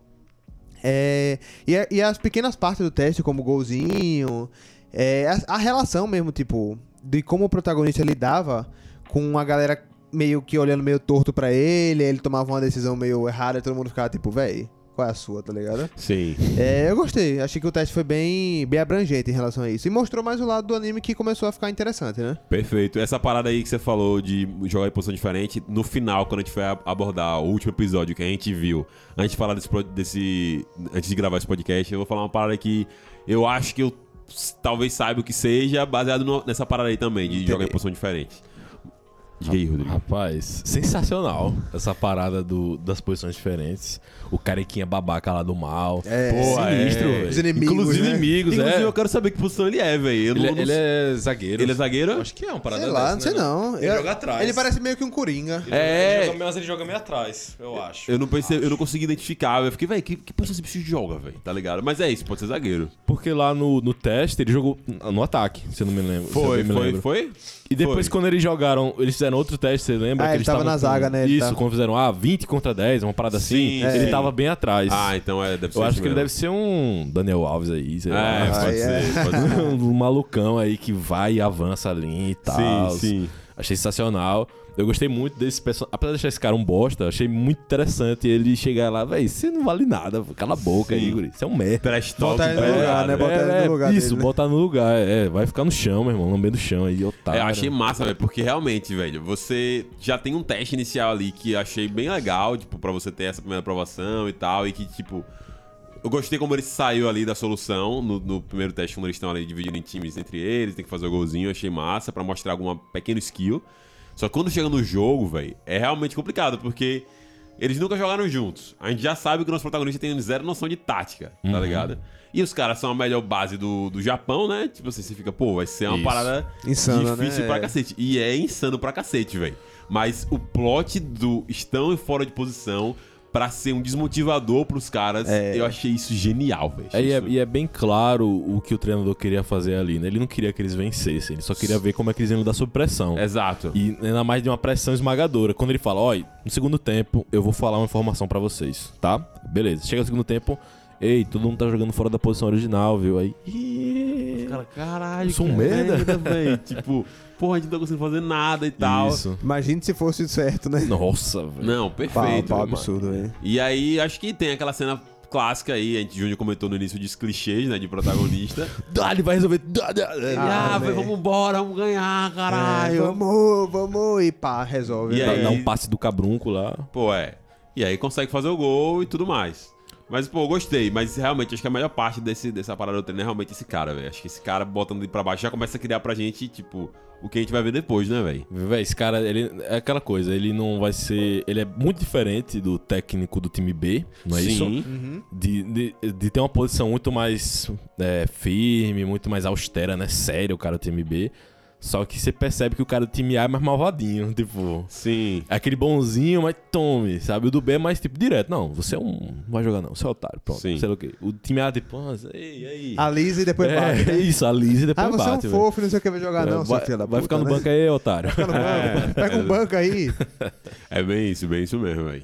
É, e, a- e as pequenas partes do teste, como o golzinho, é, a, a relação mesmo, tipo, de como o protagonista lidava com a galera meio que olhando meio torto pra ele, ele tomava uma decisão meio errada e todo mundo ficava tipo, véi, qual é a sua, tá ligado? Sim. É, eu gostei. Achei que o teste foi bem, bem abrangente em relação a isso. E mostrou mais o lado do anime que começou a ficar interessante, né? Perfeito. Essa parada aí que você falou de jogar em posição diferente, no final, quando a gente foi abordar o último episódio que a gente viu, antes de falar desse, desse. Antes de gravar esse podcast, eu vou falar uma parada que eu acho que eu talvez saiba o que seja, baseado no- nessa parada aí também, de jogar em posição diferente. Diga aí, Rodrigo. Rapaz, sensacional essa parada do, das posições diferentes. O carequinha babaca lá do mal. É, Pô, sinistro, é. velho. Os inimigos, Inclusive né? inimigos, Inclusive, é. eu quero saber que posição ele é, velho. Ele, não- ele é zagueiro. ele é zagueiro? Acho que é uma parada Sei lá, dessa, não sei né, não. Ele Eu- joga atrás. Ele parece meio que um coringa. Ele É. joga, mas ele joga meio atrás, eu acho. Eu não pensei, eu não consegui identificar. Eu fiquei, velho, que, que posição esse bicho joga, velho? Tá ligado? Mas é isso, pode ser zagueiro. Porque lá no, no teste ele jogou no ataque, se eu não me lembro. Foi, bem me foi, lembro. foi? E depois, Foi. quando eles jogaram, eles fizeram outro teste, você lembra? Ah, que ele tava na com- zaga, né? Ele Isso, tá- quando fizeram, ah, 20 contra 10, uma parada assim. Sim, ele sim. tava bem atrás. Ah, então é, deve ser eu acho isso que ele mesmo. deve ser um Daniel Alves aí, sei É, lá. pode Ah, é. ser, pode ser. um malucão aí que vai e avança ali e tal. Sim, sim. Achei sensacional. Eu gostei muito desse personagem. Apesar de achar esse cara um bosta, achei muito interessante ele chegar lá, velho, você não vale nada, cala a boca Sim. aí, guri. Você é um merda. Botar ele no lugar, né? Botar ele no lugar Isso, dele, né? botar no lugar. É, vai ficar no chão, meu irmão, lambendo o chão aí, otário. É, eu achei massa, velho, porque realmente, velho, você já tem um teste inicial ali que eu achei bem legal, tipo, pra você ter essa primeira aprovação e tal, e que, tipo, eu gostei como ele saiu ali da solução no, no primeiro teste, quando eles estão ali dividindo em times entre eles, tem que fazer o golzinho, eu achei massa pra mostrar alguma pequena skill. Só que quando chega no jogo, velho, é realmente complicado, porque eles nunca jogaram juntos. A gente já sabe que o nosso protagonista tem zero noção de tática, tá ligado? E os caras são a melhor base do, do Japão, né? Tipo assim, você fica, pô, vai ser uma Isso. parada Insana, difícil né? pra É. cacete. E é insano pra cacete, velho. Mas o plot do estão fora de posição pra ser um desmotivador pros caras, eu achei isso genial, velho. É, e, é, e é bem claro o que o treinador queria fazer ali, né? Ele não queria que eles vencessem, ele só queria ver como é que eles iam lidar sob pressão. Exato. E ainda mais de uma pressão esmagadora. Quando ele fala, olha, no segundo tempo eu vou falar uma informação pra vocês, tá? Beleza. Chega no segundo tempo, ei, todo mundo tá jogando fora da posição original, viu? Aí. "Ih, Cara, caralho, sou um que merda." velho. tipo, porra, a gente não tá conseguindo fazer nada e tal. Isso. Imagine se fosse certo, né? Nossa, velho. Não, Pau, perfeito. pau mano. absurdo, velho. E aí, acho que tem aquela cena clássica aí, a gente, Júnior comentou no início de clichês, né, de protagonista. Dá, ele vai resolver. Dá, dá. ah, Ah, né? vamos embora, vamos ganhar, É, caralho. vamos, vamos, e pá, resolve. E né? Aí? dá um passe do cabrunco lá. Pô, é. E aí consegue fazer o gol e tudo mais. Mas, pô, eu gostei. Mas realmente, acho que a melhor parte desse, dessa parada do treino é realmente esse cara, velho. Acho que esse cara botando ele pra baixo já começa a criar pra gente, tipo, o que a gente vai ver depois, né, velho? Véi, esse cara, ele é aquela coisa, ele não vai ser. Ele é muito diferente do técnico do time B, não é isso? Uhum. De, de, de ter uma posição muito mais é, firme, muito mais austera, né? Sério, o cara do time B. Só que você percebe que o cara do time A é mais malvadinho, tipo. Sim. É aquele bonzinho, mas tome, sabe? O do B é mais tipo direto. Não, você é um. Não vai jogar, não. Você é otário. Pronto. Sim. Sei lá o quê. O time A, tipo, ah, ei, aí. Alisa e depois bate. é, isso, a Liz e depois Ah, você é um bate. fofo, não sei o que vai jogar, não, É, seu vai, filho da vai puta, ficar no né? banco aí, otário. Fica no banco. Pega um banco aí. É bem isso, bem isso mesmo, velho.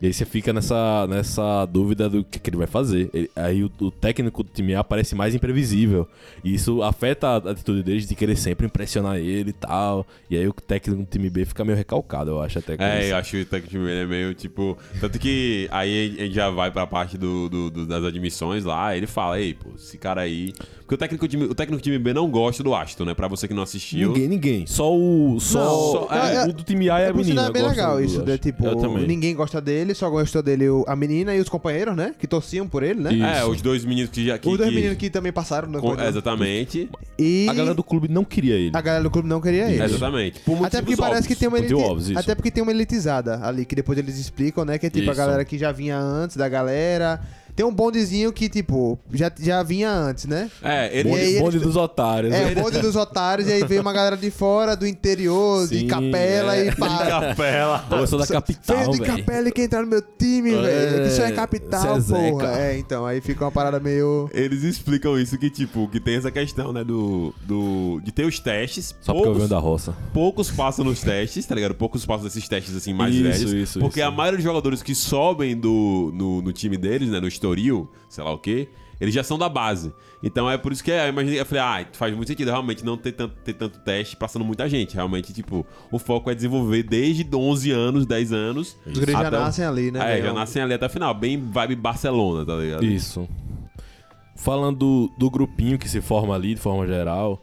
E aí você fica nessa, nessa dúvida do que, que ele vai fazer. Ele- aí o, o técnico do time A parece mais imprevisível. E isso afeta a atitude deles de querer sempre impressionar ele e tal. E aí o técnico do time B fica meio recalcado, eu acho até com É, isso. eu acho que o técnico ele é meio tipo. Tanto que aí a gente já vai pra parte do, do- do- das admissões lá. Ele fala, ei, pô, esse cara aí. Porque o técnico, time, o técnico do time B não gosta do Aston, né? Pra você que não assistiu. Ninguém, ninguém. Só o. Só, Não, é, é- o do time A é a Por menina. é bem gosta legal do isso, Aston. né? Tipo, Eu também. ninguém gosta dele, só gostou dele o- a menina e os companheiros, né? Que torciam por ele, né? Isso. É, os dois meninos que já. Que, Os dois que- meninos que também passaram no com- corredor. Exatamente. E A galera do clube não queria ele. a galera do clube não queria ele. Exatamente. Por Até porque motivos parece que óbvios. tem uma Motivo eliti... óbvio, isso. Até porque tem uma elitizada ali, que depois eles explicam, né? Que é tipo a Isso. galera que já vinha antes da galera. Tem um bondezinho que, tipo, já, já vinha antes, né? É, ele. Bonde, aí eles- bonde dos otários. É, né? o bonde dos otários, e aí veio uma galera de fora, do interior, de Sim, capela é. e pá. Capela. Pô, eu sou da capital, de velho. capela e quer entrar no meu time, É, velho. Isso é você capital, é Zeca. porra. É, então, aí fica uma parada meio. Eles explicam isso que, tipo, que tem essa questão, né, do. do de ter os testes. Só porque eu poucos, venho da roça. poucos passam nos testes, tá ligado? Poucos passam desses testes, assim, mais Isso, velhos. isso, porque isso. a maioria dos jogadores que sobem do, no, no time deles, né, no Estoril, sei lá o quê, eles já são da base. Então é por isso que eu imaginei, eu falei, ah, faz muito sentido realmente não ter tanto, ter tanto teste passando muita gente. Realmente, tipo, o foco é desenvolver desde 11 anos, 10 anos. Os gregos já nascem ali, né? É, velho? já nascem ali até o final. Bem vibe Barcelona, tá ligado? Isso. Falando do, do grupinho que se forma ali, de forma geral,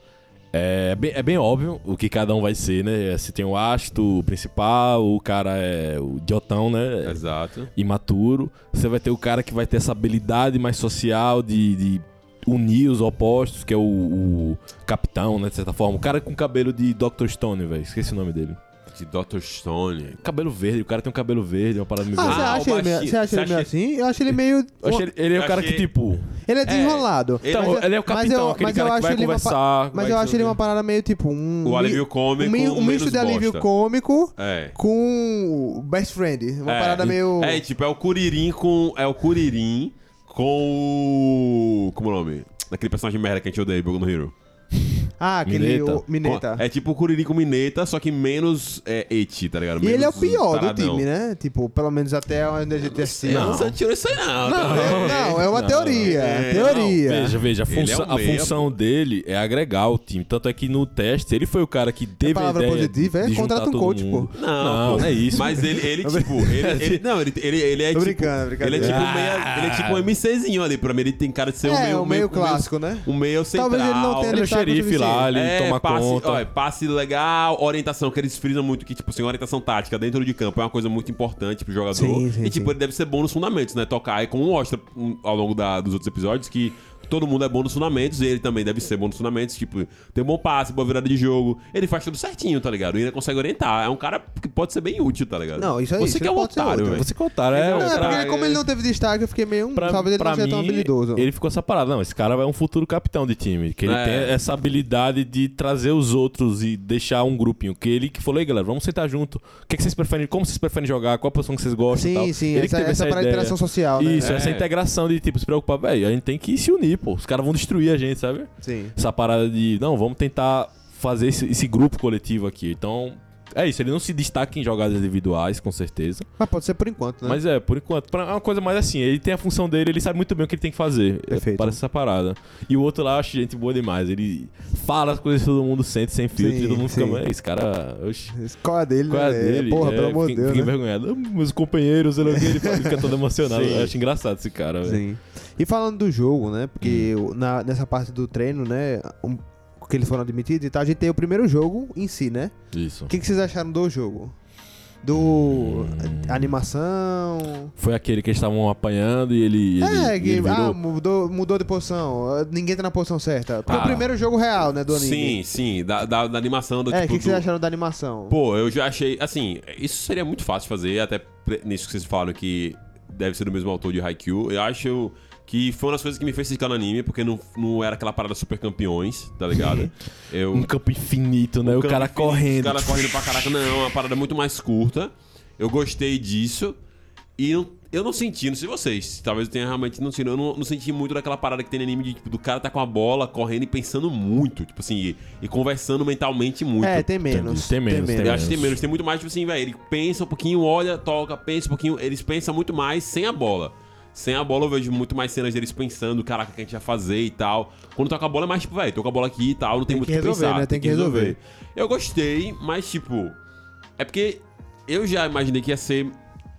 é bem, é bem óbvio o que cada um vai ser, né? Se tem o Asto, o principal, o cara é o idiotão, né? Exato. Imaturo. Você vai ter o cara que vai ter essa habilidade mais social de, de unir os opostos, que é o, o capitão, né? De certa forma. O cara com cabelo de Dr. Stone, velho. Esqueci o nome dele. De Dr. Stone. Cabelo verde, o cara tem um cabelo verde, uma parada meio Ah, você Ah, acha, ele meio, você acha ele meio assim? Eu acho ele meio. Eu achei ele, ele é o cara achei- que, tipo. Ele é desenrolado. ele- Então, ele é o capitão, eu- aquele mas cara eu que acho vai ele uma pa- conversar. Mas eu acho ele uma parada meio tipo um. O alívio mi- cômico Um, um misto de alívio bosta. cômico É. com best friend. Uma É. parada meio. É, tipo, é o Curirim com. É o Curirim com o. Como é o nome? Daquele personagem merda que a gente odeia, Boku no Hero. Ah, aquele. Mineta. o- Mineta. É tipo o Curirim com Mineta, só que menos é, eti, tá ligado? E ele é o Menos pior do taradão. time, né? Tipo, pelo menos até onde a gente assistiu. Não, você tirou isso aí não. Não, é, não, é uma teoria. é, teoria. Veja, veja, a, é função- o a função dele é agregar o time. Tanto é que no teste ele foi o cara que teve a palavra ideia positiva é contrata um coach, mundo. pô. Não, Não, não é isso. Mas ele, ele tipo, ele, ele- não, ele, ele, ele é Tô tipo, brincando, brincadeira. ele é tipo Ah. meia, ele é tipo um MCzinho ali, pra mim ele tem cara de ser um É, meio, o meio clássico, né? Um meio central. Talvez ele não tenha Ele é o xerife lá, é, toma passe, conta. ó, passe legal, orientação, que eles frisam muito que, tipo assim, orientação tática dentro de campo é uma coisa muito importante pro jogador. Sim, sim, e, tipo, sim. ele deve ser bom nos fundamentos, né? Tocar, e como mostra ao longo da- dos outros episódios, que todo mundo é bom nos fundamentos, ele também deve ser bom nos fundamentos, tipo, tem um bom passe, boa virada de jogo. Ele faz tudo certinho, tá ligado? E ainda consegue orientar. É um cara que pode ser bem útil, tá ligado? Não, isso aí, Você que é um ser otário, velho. Você que é otário, é. Não, é porque como ele não teve destaque, eu fiquei meio. Pra, talvez ele pra não seja tão mim, habilidoso. ele ficou essa parada. Não, esse cara é um futuro capitão de time. Que ele É. tem essa habilidade de trazer os outros e deixar um grupinho. Que ele que falou, aí galera, vamos sentar junto. O que, que vocês preferem? Como vocês preferem jogar? Qual a posição que vocês gostam? Sim, tal. sim, Ele que essa, teve essa ideia. interação social, né? Isso, É. essa integração de tipo, se preocupar, velho, a gente tem que se unir, pô. Os caras vão destruir a gente, sabe? Sim. Essa parada de, não, vamos tentar fazer esse, esse grupo coletivo aqui. Então, é isso. Ele não se destaca em jogadas individuais, com certeza. Mas pode ser por enquanto, né? Mas é, por enquanto, pra- é uma coisa mais assim, ele tem a função dele, ele sabe muito bem o que ele tem que fazer. Perfeito. Parece essa parada. E o outro lá, eu acho gente boa demais. Ele fala as coisas que todo mundo sente sem filtro Sim, e todo mundo fica. "Mas esse cara. Oxi. Qual é dele, Qual é né? dele? Porra, É, pelo amor de Deus. fica né? envergonhado. Meus companheiros, ele fala- fica todo emocionado. Sim. Eu acho engraçado esse cara, velho. Sim. E falando do jogo, né? Porque Hum. na- nessa parte do treino, né? um- que eles foram admitidos e tal, a gente tem o primeiro jogo em si, né? Isso. O que, que vocês acharam do jogo? Do. Hum. animação. Foi aquele que eles estavam apanhando e ele. é, que ele virou. ah, mudou, mudou de posição. Ninguém tá na posição certa. Porque é Ah. o primeiro jogo real, né, do anime. Sim, sim, da, da, da animação do É, o tipo. que, que vocês do- acharam da animação? Pô, eu já achei. Assim, isso seria muito fácil de fazer, até nisso que vocês falaram que deve ser do mesmo autor de Haikyuu. Eu acho que foi uma das coisas que me fez ficar no anime, porque não, não era aquela parada super campeões, tá ligado? Eu. Um campo infinito, né? o campo cara infinito, correndo. O cara correndo pra caraca. Não, é uma parada muito mais curta. Eu gostei disso. E eu não senti, não sei vocês. Talvez eu tenha realmente não sentido. Eu não, não senti muito daquela parada que tem no anime de, tipo, do cara tá com a bola, correndo e pensando muito. Tipo assim, e, e conversando mentalmente muito. É, tem menos. Tem menos, tem Eu acho que tem menos. menos, tem muito mais, tipo assim, velho. Ele pensa um pouquinho, olha, toca, pensa um pouquinho. Eles pensam muito mais sem a bola. Sem a bola eu vejo muito mais cenas deles pensando, caraca, o que a gente vai fazer e tal. Quando toca a bola é mais tipo, velho, toca a bola aqui e tal, não tem, Tem muito que o que resolver, pensar. né? Tem que resolver. Eu gostei, mas tipo. É porque eu já imaginei que ia ser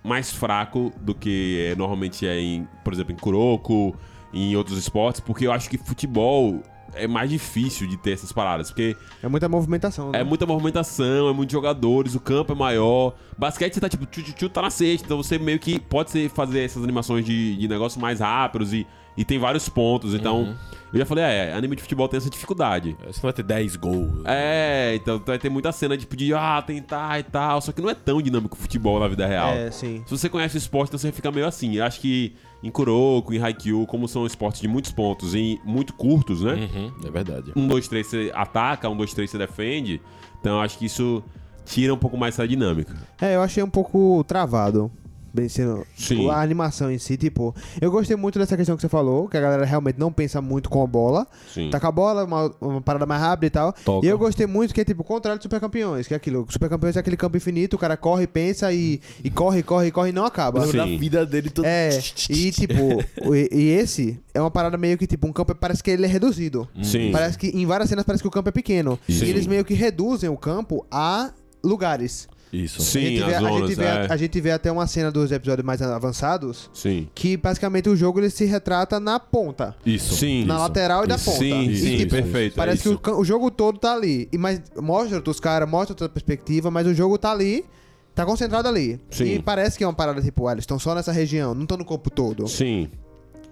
mais fraco do que é, normalmente é em, por exemplo, em Kuroko, em outros esportes, porque eu acho que futebol é mais difícil de ter essas paradas, porque É muita movimentação, né? é muita movimentação, é muitos jogadores, o campo é maior. Basquete você tá tipo, tchu, tchu, tchu, tá na cesta, então você meio que pode ser, fazer essas animações de, de negócios mais rápidos e, e tem vários pontos. Então, eu já falei, é, anime de futebol tem essa dificuldade. Você vai ter 10 gols. É, então vai ter muita cena tipo de ah, tentar e tal. Só que não é tão dinâmico o futebol na vida real. É, sim. Se você conhece o esporte, então você fica meio assim. Eu acho que em Kuroko, em Haikyuu, como são esportes de muitos pontos e muito curtos, né? Uhum, é verdade. Um, dois, três você ataca, um, dois, três você defende. Então eu acho que isso tira um pouco mais essa dinâmica. É, eu achei um pouco travado. Bem sendo. Sim. A animação em si, tipo. Eu gostei muito dessa questão que você falou, que a galera realmente não pensa muito com a bola. Sim. Tá com a bola, uma, uma parada mais rápida e tal. Toca. E eu gostei muito que é tipo o contrário do Super Campeões, que é aquilo. Super Campeões é aquele campo infinito, o cara corre, pensa e, e corre, corre, corre e não acaba. Sim. Da vida dele todo. É, e tipo, e, e esse é uma parada meio que tipo, um campo parece que ele é reduzido. Sim. Parece que em várias cenas parece que o campo é pequeno. Sim. E eles meio que reduzem o campo a lugares. Isso. a, Sim, gente vê, as a, zonas, gente vê, é. a gente vê até uma cena dos episódios mais avançados Sim. que basicamente o jogo ele se retrata na ponta. Isso. Sim. Na Isso. lateral e da ponta. Sim, E, sim, tipo, perfeito. é Parece que isso. o, o jogo todo tá ali. E, mas mostra outros caras, mostra outra perspectiva, mas o jogo tá ali, tá concentrado ali. Sim. E parece que é uma parada tipo, ah, eles estão só nessa região, não estão no corpo todo. Sim.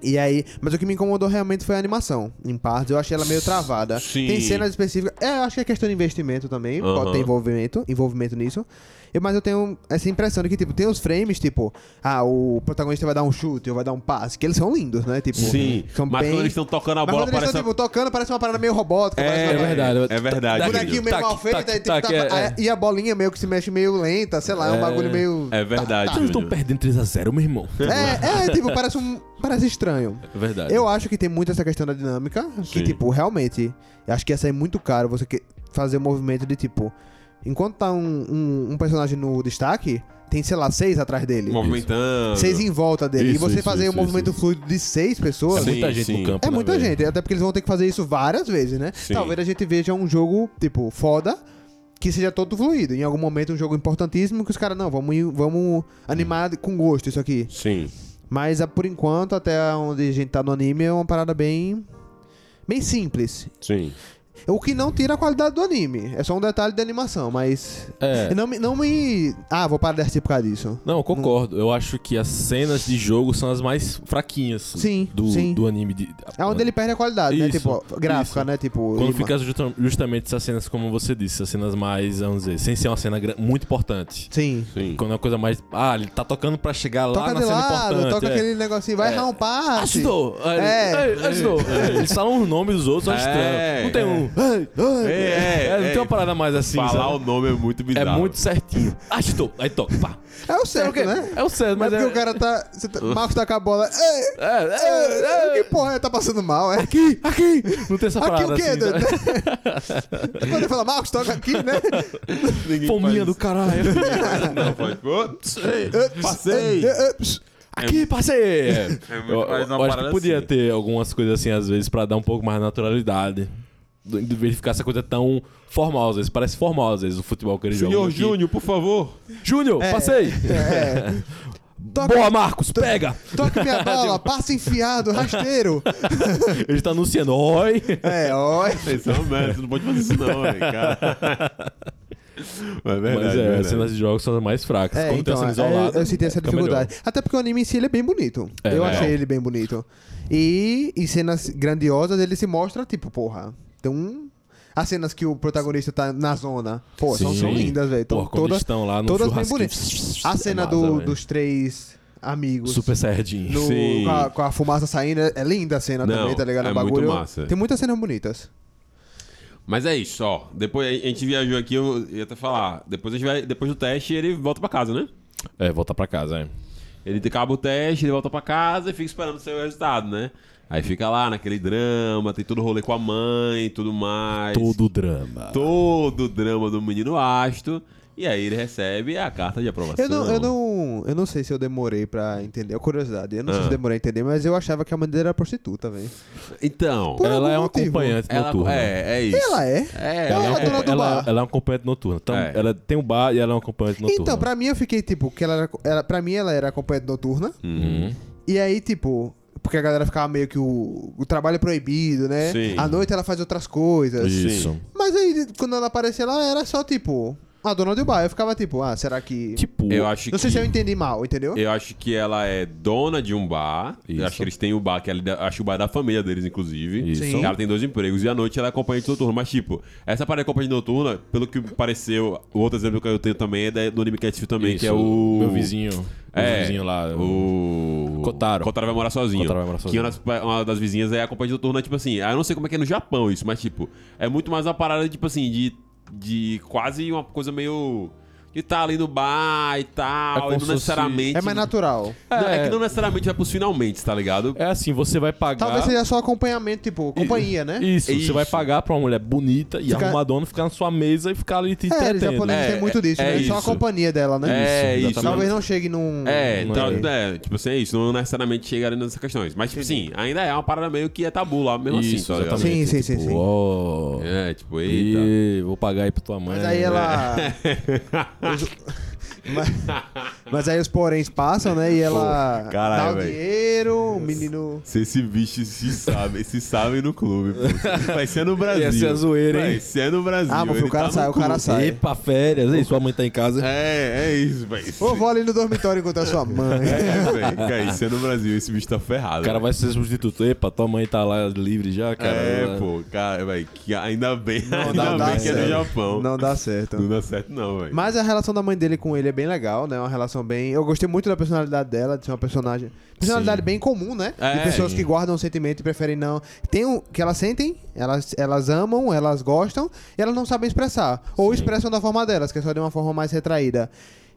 E aí, mas o que me incomodou realmente foi a animação. Em partes, eu achei ela meio travada. Sim. Tem cenas específicas. É, eu acho que é questão de investimento também. Aham. Pode ter envolvimento, envolvimento nisso. Eu- mas eu tenho essa impressão de que, tipo, tem os frames, tipo, ah, o protagonista vai dar um chute ou vai dar um passe, que eles são lindos, né? Tipo, Sim. são Mas bem... quando eles estão tocando a Mas bola, quando eles parece. estão, tipo, tocando, parece uma parada meio robótica. É, uma É verdade. É verdade. Tá- Bonequinho meio mal feito, aí, tipo, tá- é, é. e a bolinha meio que se mexe meio lenta, sei lá, é um É. bagulho meio... É verdade. Eles estão Júnior. perdendo 3x0, meu irmão. É, é, tipo, parece um... Parece estranho. É verdade. Eu acho que tem muito essa questão da dinâmica, que, Sim. tipo, realmente, acho que ia sair muito caro você fazer um movimento de, tipo, enquanto tá um, um, um personagem no destaque, tem, sei lá, seis atrás dele. Movimentando. Seis em volta dele. e Isso, você isso, fazer isso, um movimento isso. fluido de seis pessoas... É muita Sim, gente sim. no campo. É né, muita gente, até porque eles vão ter que fazer isso várias vezes, né? Sim. Talvez a gente veja um jogo, tipo, foda, que seja todo fluido. Em algum momento, um jogo importantíssimo que os caras, não, vamos, vamos animar com gosto isso aqui. Sim. Mas ah, por enquanto, até onde a gente tá no anime, é uma parada bem. bem simples. Sim. O que não tira a qualidade do anime. É só um detalhe de animação, mas. É. Não me. Não me... Ah, vou parar de assistir por causa disso. Não, eu concordo. Eu acho que as cenas de jogo são as mais fraquinhas Sim, do, sim. do anime. De, É onde ele perde a qualidade, né? Isso, Tipo, gráfica, isso. né? Tipo. Quando fica justa- justamente essas cenas, como você disse, as cenas mais, vamos dizer, sem ser uma cena muito importante. Sim. Sim. Quando é uma coisa mais. Ah, ele tá tocando pra chegar lá Toca na de cena lado, importante. toca é. aquele negocinho, vai É. um passe. Ajudou! É. Ajudou! Eles falam os nomes dos outros, eu acho É, estranho. Não tem é. Um. Ei, ei. É, É, não é, tem uma parada mais assim. Falar sabe? o nome é muito É bizarro. muito certinho. Ajudou! Aí toca. Pá. É o certo, né? É o certo, Mas mas é é. porque o cara tá. Você tá Marcos tá com a bola. Ei, É, é, é. que porra é? Tá passando mal, é? Aqui, aqui! Não tem essa Aqui parada o quê, assim. doido? Quando ele fala Marcos, toca aqui, né? Ninguém Fominha faz do caralho. Não, pode. Passei. Aqui, passei! É muito eu, mais uma eu acho que podia assim. ter algumas coisas assim, às vezes, pra dar um pouco mais de naturalidade. De ficar essa coisa tão formal, às vezes. Parece formal, às vezes, o futebol que ele joga. Senhor. Júnior, por favor. Júnior, passei! É. Toca, Boa, Marcos, pega! toca minha bola, passe enfiado, rasteiro. Ele tá anunciando, oi! É, ó. Vocês são merda, você não pode fazer isso não, velho, cara. Mas é verdade, Mas é, verdade. as cenas de jogos são as mais fracas. É, Quando então, tem a é, cena isolada. eu senti essa fica dificuldade. Até porque o anime em si ele é bem bonito. É, eu legal. achei ele bem bonito. E em cenas grandiosas ele se mostra, tipo, porra. Então. As cenas que o protagonista tá na zona, pô, são, Sim. são lindas, velho. Porra, Tão quando Todas, estão lá no todas bem bonitas. A É cena massa, do- dos três amigos. Super Saiyajin. no- Sim. com, a, com a fumaça saindo, é é linda a cena Não, também, tá ligado? é O muito bagulho. massa. Tem muitas cenas bonitas. Mas é isso, ó. Depois a gente viajou aqui, eu ia até falar. Depois a gente vai. Depois do teste, ele volta pra casa, né? É, voltar pra casa, é. Ele acaba o teste, ele volta pra casa e fica esperando o resultado, né? Aí fica lá naquele drama, tem todo o rolê com a mãe e tudo mais. Todo o drama. Todo o drama do menino Asto. E aí ele recebe a carta de aprovação. Eu não, eu não, eu não sei se eu demorei pra entender. É curiosidade. Eu não sei se Ah. eu demorei a entender, mas eu achava que a mãe dele era prostituta, velho. Então. Por ela é uma motivo. acompanhante Ela, noturna. é, é isso. Ela é. É, Ela Ela é, é uma, do ela, bar. ela é uma acompanhante noturna. Então, É. ela tem um bar e ela é uma acompanhante noturna. Então, pra mim eu fiquei tipo, que ela era, ela, pra mim ela era acompanhante noturna. Uhum. E aí, tipo, porque a galera ficava meio que o, o trabalho é proibido, né? Sim. À noite ela faz outras coisas. Isso. Mas aí, quando ela aparecia, ela era só tipo, a dona do bar. Eu ficava tipo, ah, será que. Tipo, Eu acho não sei que... se eu entendi mal, entendeu? Eu acho que ela é dona de um bar. Eu Isso. acho que eles têm o bar, que ela, acho que o bar é da família deles, inclusive. Isso. Sim. Ela tem dois empregos. E à noite ela é acompanhante noturna. Mas, tipo, essa parada de acompanhante noturna, pelo que pareceu, o outro exemplo que eu tenho também é da- do Anime Cat também, que é isso, o. Meu vizinho. É, meu vizinho lá. O. Kotaro. Kotaro vai morar sozinho. Kotaro vai morar Que uma sozinho. das, uma das vizinhas é acompanhante noturna, tipo assim. Eu não sei como é que é no Japão isso, mas, tipo, é muito mais uma parada, tipo assim, de. De quase uma coisa meio. De estar ali no bar e tal. É e não necessariamente. É mais natural. Não, é. É. que não necessariamente vai pros finalmente, tá ligado? É assim, você vai pagar. Talvez seja só acompanhamento, tipo, companhia, né? Isso, Isso. você vai pagar pra uma mulher bonita e Fica- arrumadona ficar na sua mesa e ficar ali te É, eles entretendo. japoneses É, têm muito disso, é né? Só a isso. companhia dela, né? É, Isso, isso. Talvez não chegue num. É, Não então, é. é, tipo assim, é isso. Não necessariamente chegaria nessas questões. Mas, tipo assim, ainda é uma parada meio que é tabu lá, mesmo Isso, assim, tá ligado? exatamente. Sim, sim, sim, Tipo, sim. ó, É, tipo, eita. e vou pagar aí pra tua mãe. Mas aí ela. Os- mas, mas aí os poréns passam, né? E ela Pô, caralho, dá o velho. dinheiro, o menino. Se esse bicho se sabe, se sabe no clube, pô. Vai ser no Brasil. Ia ser a zoeira, hein? Vai ser no Brasil. Ah, mas ele o cara tá no sai, o cara clube. sai. Epa, férias. Ei, sua mãe tá em casa. É, é isso, velho. Ô, vou ali no dormitório encontrar sua mãe. É, velho. Cara, isso é no Brasil, esse bicho tá ferrado. O cara vai ser substituto. Epa, tua mãe tá lá livre já, cara. É, pô, cara, velho, que ainda bem, ainda Não dá bem que é no certo. Japão. Não dá certo. Não dá certo, não, velho. Mas a relação da mãe dele com ele é bem legal, né? Uma relação bem. Eu gostei muito da personalidade dela, de ser uma personagem. Personalidade Sim. bem comum, né? É, de pessoas sim. que guardam o sentimento e preferem não. Tem um que elas sentem, elas, elas amam, elas gostam, e elas não sabem expressar. Ou expressam da forma delas, que é só de uma forma mais retraída.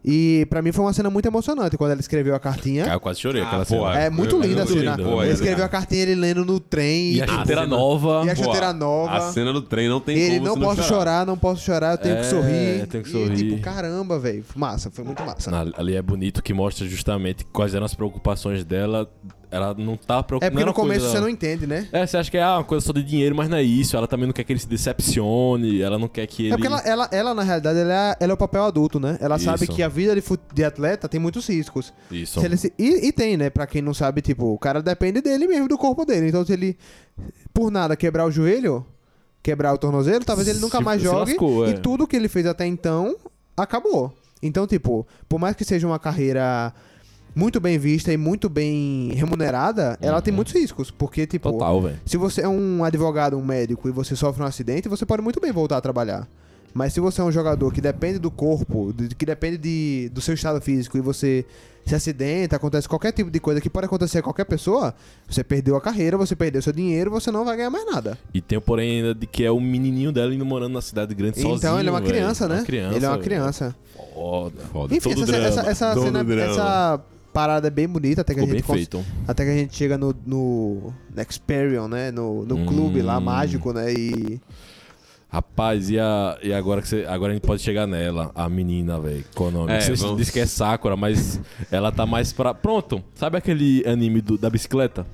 E pra mim foi uma cena muito emocionante quando ela escreveu a cartinha. Cara, eu quase chorei Ah, aquela pô, cena. É muito Eu- linda a cena. linda, ele escreveu a cartinha ele lendo no trem. E a chuteira nova. E a chuteira nova. A cena do trem não tem ele como não posso chorar, não posso chorar, eu tenho É, que sorrir. tem que E, sorrir. tipo, caramba, velho. Massa, foi muito massa. Na- ali é bonito que mostra justamente quais eram as preocupações dela. Ela não tá preocupada. É porque no começo você não entende, né? É, você acha que é ah, uma coisa só de dinheiro, mas não é isso. Ela também não quer que ele se decepcione, ela não quer que ele. É porque ela, ela, ela, na realidade, ela é, ela é o papel adulto, né? Ela sabe Isso. que a vida de, fut- de atleta tem muitos riscos. Isso. Se e, e tem, né? Pra quem não sabe, tipo, o cara depende dele mesmo, do corpo dele. Então, se ele, por nada, quebrar o joelho, quebrar o tornozelo, talvez ele nunca Se- mais jogue. lascou, é. E tudo que ele fez até então acabou. Então, tipo, por mais que seja uma carreira muito bem vista e muito bem remunerada, ela tem muitos riscos. Porque, tipo, Total, se você é um advogado, um médico e você sofre um acidente, você pode muito bem voltar a trabalhar. Mas se você é um jogador que depende do corpo, de- que depende de, do seu estado físico e você se acidenta, acontece qualquer tipo de coisa que pode acontecer a qualquer pessoa, você perdeu a carreira, você perdeu seu dinheiro, você não vai ganhar mais nada. E tem o porém ainda de que é o menininho dela indo morando na cidade grande sozinho. então ele é uma criança, né? Uma criança, ele é uma criança. Foda. Foda. Enfim, Todo essa, drama. essa, essa, cena- essa parada é bem bonita, até que Ficou a gente cons-. Até que a gente chega no, no Nexperion, né? No, no Hum. clube lá mágico, né? E. Rapaz, e, a, e agora que você, agora a gente pode chegar nela, a menina, velho. Qual o nome? É, você vamos- disse que é Sakura, mas ela tá mais pra. Pronto, sabe aquele anime do- da bicicleta?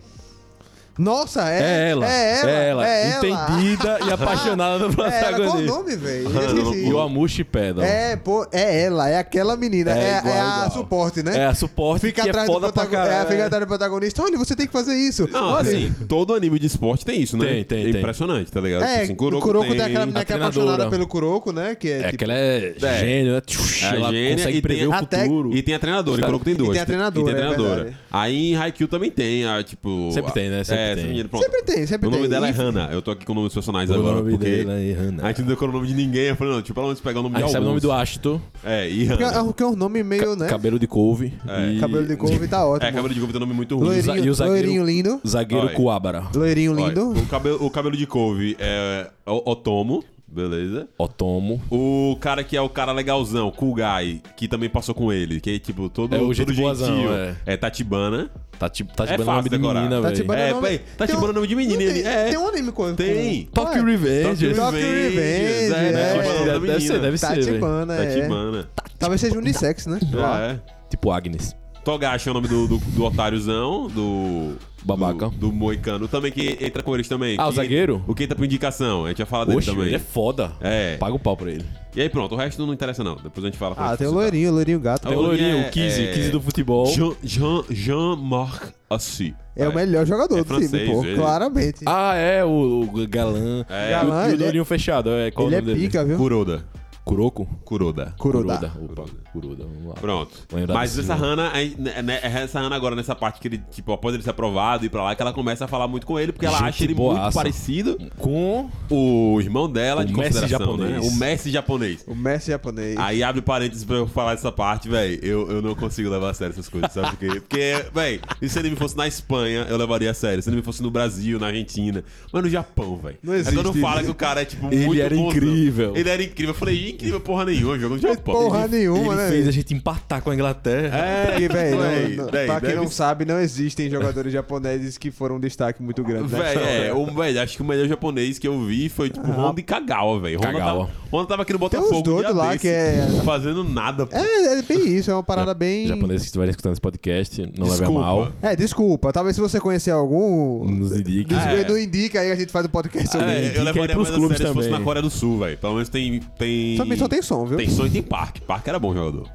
Nossa, é, É, ela. É ela. É ela. é ela. Entendida e apaixonada pelo É ela, qual o protagonista. nome, velho? Ah. E o Amushi Pedal. É, pô, é ela, é aquela menina. É É, é igual, a igual. suporte, né? É a suporte Fica que atrás é do foda pra protagonista. caralho. É, fica atrás do protagonista. Olha, você tem que fazer isso. Não, Olha. assim, todo anime de esporte tem isso, né? Tem, tem, É tem. impressionante, tá ligado? É, Tipo assim, o Kuroko, tem, aquela menina que é apaixonada pelo Kuroko, né? Que é, É tipo, que ela é, É. gênio, né? É ela gênia consegue e prever tem o futuro. E tem a treinadora, e Kuroko tem duas. tem a treinadora, E tem a é treinadora. Aí em Haikyuu também tem, a, tipo... Sempre tem, né? Sempre é, tem. essa menina, pronto. Sempre tem, sempre O nome tem. dela é. Hannah. Eu tô aqui com o nome dos personagens O agora, nome porque... dela é Hannah. A gente não decorou o nome de ninguém. Eu falei, não, tipo, pelo menos pegar o nome Aí de sabe o nome do Ashton, É, e Hannah. é que é um nome meio, né? cabelo de couve. É. e Cabelo de couve tá ótimo. É, cabelo de couve tem um nome muito ruim. Loirinho, E o zagueiro- loirinho lindo. Zagueiro Olha. Kuwabara. Loirinho lindo. o, cabelo, o cabelo de couve é o- Otomo, beleza. Otomo. O cara que é o cara legalzão, Cool Guy, que também passou com ele, que é tipo todo, É o todo jeito boazão, gentil. é. É Tatibana. Tá tipo, tá É tipo fácil nome de menina, velho. Tatibana É, nome- pai, Tatibana é nome de menina, tem, é. tem um anime com. Tem. com- Tokyo Revenge. Tokyo Revenge, é, é. Tatibana é Deve ser, deve ser. Tatibana, é. Tatibana. Talvez seja unissex, né? Ah, é. Tipo Agnes. Togashi é o nome do, do, do otáriozão, do. Babaca. Do, do Moicano. Também que entra com eles também. Ah, o Que- zagueiro? O que entra por indicação. A gente já fala dele Oxe, também. ele é foda. É. Paga o pau pra ele. E aí pronto, o resto não interessa não. Depois a gente fala. Ah, tem o loirinho, o loirinho gato. Tem o o loirinho, é- o Kizzy, é- o Kizzy do futebol. Jean, Jean, Jean-Marc Assi. É o melhor jogador É do time, francês, pô. ele. Claramente. Ah, é, o, o galã. É. E o- Galã, e o ele é- fechado. É, qual Ele o é pica, viu? Kuroda. Kuroko? Kuroda. Kuroda. Opa, Kuroda, vamos lá. Pronto. Lembra Mas essa. Hannah, aí, né, né, é essa Hannah agora, nessa parte que ele, tipo, após ele ser aprovado e ir pra lá, que ela começa a falar muito com ele, porque ela Gente acha ele muito boaça. parecido Com o irmão dela O de Messi consideração, né? japonês. O Messi japonês. O Messi japonês. Aí abre parênteses pra eu falar essa parte, velho. Eu, eu não consigo levar a sério essas coisas, sabe por quê? Porque, velho, e se ele me fosse na Espanha, eu levaria a sério. Se ele me fosse no Brasil, na Argentina. Mas no Japão, velho. Não É existe quando isso. fala que o cara é, tipo, Ele muito era bonzão. incrível. Ele era incrível. Eu falei, incrível porra nenhuma, jogando no Japão. Porra nenhuma, ele né? fez a gente empatar com a Inglaterra. É, Porque, velho, não- não- véi, pra quem deve não sabe, não existem jogadores japoneses que foram um destaque muito grande. né? Véi, é, o, acho que o melhor japonês que eu vi foi, tipo, Honda e Kagawa, velho. Honda Kagawa. tava, Honda tava aqui no Tem uns Botafogo um doidos dia lá desse, que é- Fazendo nada, pô. É, é bem isso, é uma parada bem. Japoneses que estiverem escutando esse podcast, não leve a Desculpa. mal. É, desculpa. Talvez se você conhecer algum. Nos indique. Des- É. Não indica aí, a gente faz o podcast sobre É, ele. indica eu levaria pros mais a clubes sério se fosse também. na Coreia do Sul, velho. Pelo menos tem... tem... Também só tem som, viu? Tem som e tem parque. Parque era bom jogador.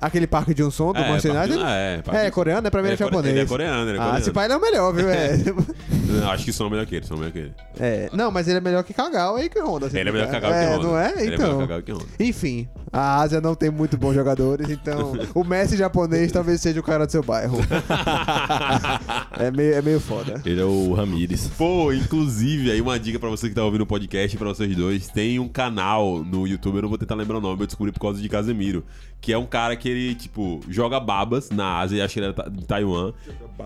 Aquele Parque de um som do É, Manchester United. é, Parque- É, coreano, é pra mim é, Ele é japonês. ele é coreano, ele é Ah, coreano. esse pai ele é o melhor, viu? É. Não, acho que som é melhor que ele, som é melhor que ele. É, Não, mas ele é melhor que Kagawa e que Honda. assim, Ele é melhor que né? Kagawa que É, Honda. não é? Ele é melhor Então. que Kagawa que Honda. Enfim, a Ásia não tem muito bons jogadores, então o Messi japonês talvez seja o cara do seu bairro. é, meio, é meio foda. Ele é o Ramires. Pô, inclusive, aí uma dica pra você que tá ouvindo o podcast pra vocês dois. Tem um canal no YouTube, eu não vou tentar lembrar o nome, eu descobri por causa de Casemiro. Que é um cara que ele, tipo, joga babas na Ásia, acho que ele era ta- de Taiwan.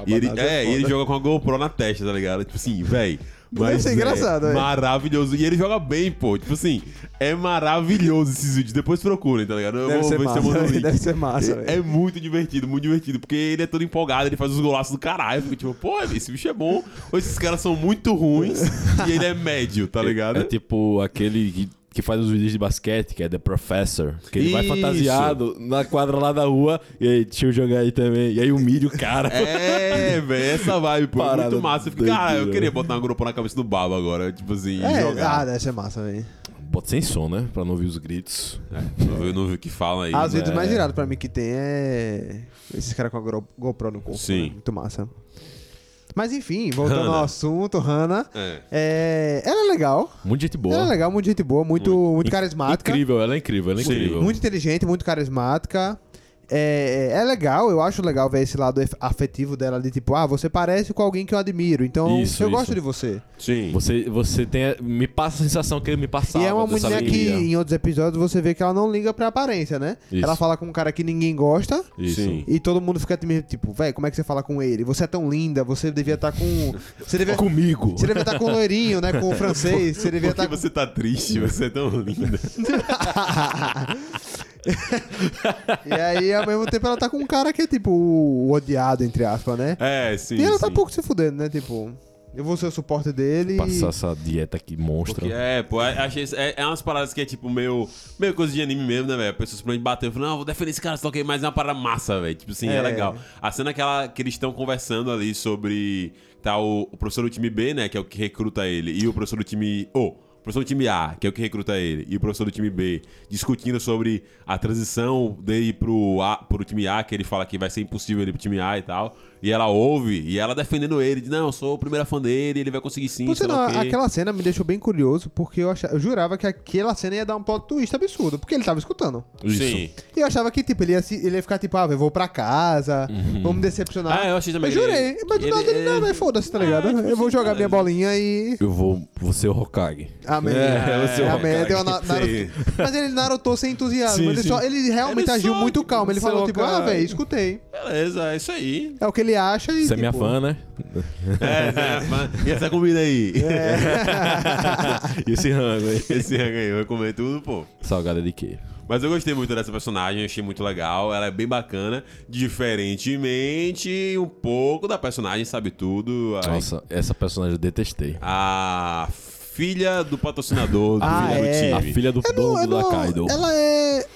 E ele, na Ásia é é, e ele joga com a GoPro na testa, tá ligado? Tipo assim, véi. Deve Mas é engraçado, é. maravilhoso. E ele joga bem, pô. Tipo assim, é maravilhoso esses vídeos. Depois procurem, tá ligado? Eu Deve vou ser ver se eu mando o massa, link. deve ser massa, É, velho. é muito divertido, muito divertido. Porque ele é todo empolgado, ele faz os golaços do caralho. Tipo, pô, esse bicho é bom. Ou esses caras são muito ruins e ele é médio, tá ligado? É tipo aquele que, faz os vídeos de basquete, que é The Professor. Que ele vai Isso. fantasiado na quadra lá da rua. E aí, deixa eu jogar aí também. E aí humilha o cara. É, velho, essa vibe, pô. é Parada muito massa. Eu fico, cara, eu queria botar uma grupo na cabeça do Baba agora, tipo assim, É, jogar. ah, deve ser massa, velho. Bota sem som, né? Pra não ouvir os gritos. É, não, vi- não vi o que fala aí. Ah, os vídeos mais irados pra mim que tem é. Esses caras com a GoPro no corpo. Sim. né? Muito massa. Mas enfim, voltando Hannah. ao assunto, Hannah. É. É, ela é legal. Muito gente Ela é boa. legal, muito gente boa, muito, muito carismática. Incrível, ela é incrível, ela é Sim. incrível. Muito inteligente, muito carismática. É, é legal, eu acho legal ver esse lado afetivo dela de tipo, ah, você parece com alguém que eu admiro, então Isso, eu isso. gosto de você. Sim. Você, você tem. Me passa a sensação que ele me passava. e é uma menina que em outros episódios você vê que ela não liga pra aparência, né? Isso. Ela fala com um cara que ninguém gosta Isso. Sim. e todo mundo fica tipo, velho, como é que você fala com ele? Você é tão linda, você devia estar com. Você devia. Comigo. Você devia estar com o loirinho, né? Com o francês. Você devia estar que você tá triste? Você é tão linda. E aí, ao mesmo tempo, ela tá com um cara que é tipo o odiado, entre aspas, né? É, sim. e ela tá sim. pouco se fudendo, né? Tipo, eu vou ser o suporte dele. Passar essa dieta aqui monstra. Porque é, pô, achei isso- é, é umas paradas que é tipo meio, meio coisa de anime mesmo, né, velho? A pessoa simplesmente bateu e falou, não, vou defender esse cara, só que mais é uma parada massa, velho. Tipo assim, é. É. legal. A cena que, ela, que eles estão conversando ali sobre. Tá o, o professor do time B, né? Que é o que recruta ele, e o professor do time. Oh, o professor do time A, que é o que recruta ele, e o professor do time B, discutindo sobre a transição dele pro, a, pro time A, que ele fala que vai ser impossível ele pro time A e tal. E ela ouve, e ela defendendo ele, diz, não, eu sou a primeira fã dele, ele vai conseguir sim, Por sinal, o quê. aquela cena me deixou bem curioso, porque eu, achava, eu jurava que aquela cena ia dar um plot twist absurdo, porque ele tava escutando. Isso. Sim. E eu achava que, tipo, ele ia, ele ia ficar tipo, ah, eu vou pra casa, vou me decepcionar. Ah, eu achei também Eu jurei, ele- mas do ele- nada ele, não, ele- mas foda-se, tá ligado? eu vou jogar minha bolinha e. Eu vou, vou ser o Hokage. Amém. É, você é o Amém. Hokage. Deu na- Naruto-. Mas ele narutou sem entusiasmo. Sim, ele, sim. só- ele realmente Ele agiu só, muito calmo. Ele falou, tipo, ah, velho, escutei. Beleza, é isso aí. É o que ele acha e. Você é minha tipo, fã, né? É, né, mas- e essa comida aí? E esse rango aí? Esse rango aí, eu vou comer tudo, pô. Salgada de quê? Mas eu gostei muito dessa personagem, achei muito legal. Ela é bem bacana. Diferentemente um pouco da personagem, sabe tudo. A, Nossa, essa personagem eu detestei. a filha do patrocinador do, Ah, do é. A time. filha do Eu dono do não- Kaido. Ela é.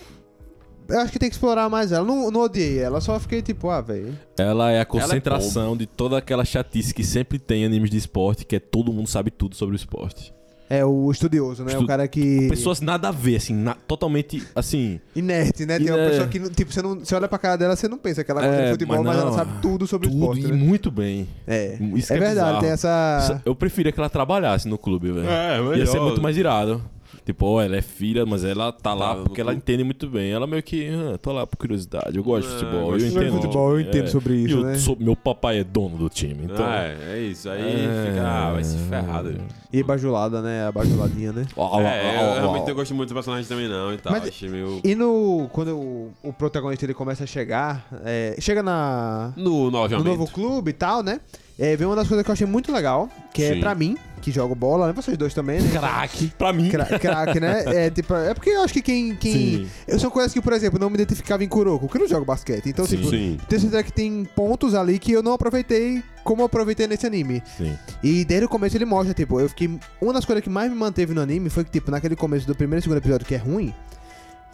Eu acho que tem que explorar mais ela. Não, não odiei ela, só fiquei tipo, ah, velho. Ela é a é concentração de toda aquela chatice que sempre tem em animes de esporte, que é todo mundo sabe tudo sobre o esporte. É o estudioso, né? Estu- O cara que. Pessoas nada a ver, assim, na- totalmente, assim... Inerte, né? Tem uma Ine- pessoa que, tipo, você, não, você olha pra cara dela, você não pensa que ela gosta É, de futebol, mas mas, ela sabe tudo sobre tudo o esporte, e né? muito bem. É. Isso é é verdade, bizarro. tem essa. Eu preferia que ela trabalhasse no clube, velho. É, Ia ser melhor. muito mais irado. Tipo, ó, ela é filha, mas ela tá lá Tá, porque no ela entende muito bem. Ela meio que, ah, tô lá por curiosidade. Eu gosto de Ah, futebol, eu gosto de entendo. futebol, eu entendo sobre isso, eu né? sou- meu papai é dono do time, então... Ah, é, é isso. Aí É. fica. Ah, vai se ferrar. doido. E bajulada, né? A bajuladinha, né? É, eu realmente não gosto muito do personagem também, não. E tal. Mas- Achei meio. E no. Quando o, o protagonista ele começa a chegar. é, chega na. No, no No novo clube e tal, né? É, vem uma das coisas que eu achei muito legal, que é Sim. pra mim, que jogo bola, né? Vocês dois também, né? Craque. Pra mim. Cra- Craque, né? É, tipo, é porque eu acho que quem. quem Sim. eu são coisas que, por exemplo, não me identificava em Kuroko, porque eu não jogo basquete. Então, Sim. tipo, Sim. tenho certeza que tem pontos ali que eu não aproveitei como eu aproveitei nesse anime. Sim. E desde o começo ele mostra, tipo, eu fiquei. Uma das coisas que mais me manteve no anime foi que, tipo, naquele começo do primeiro e segundo episódio, que é ruim,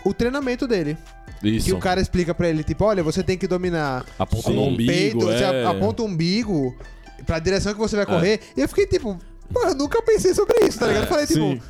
o treinamento dele. Isso. Que o cara explica pra ele, tipo, olha, você tem que dominar Aponta o no umbigo, peito, você é. aponta o umbigo pra direção que você vai correr. E eu fiquei, tipo, pô, eu nunca pensei sobre isso, tá ligado? Eu falei, tipo, sim.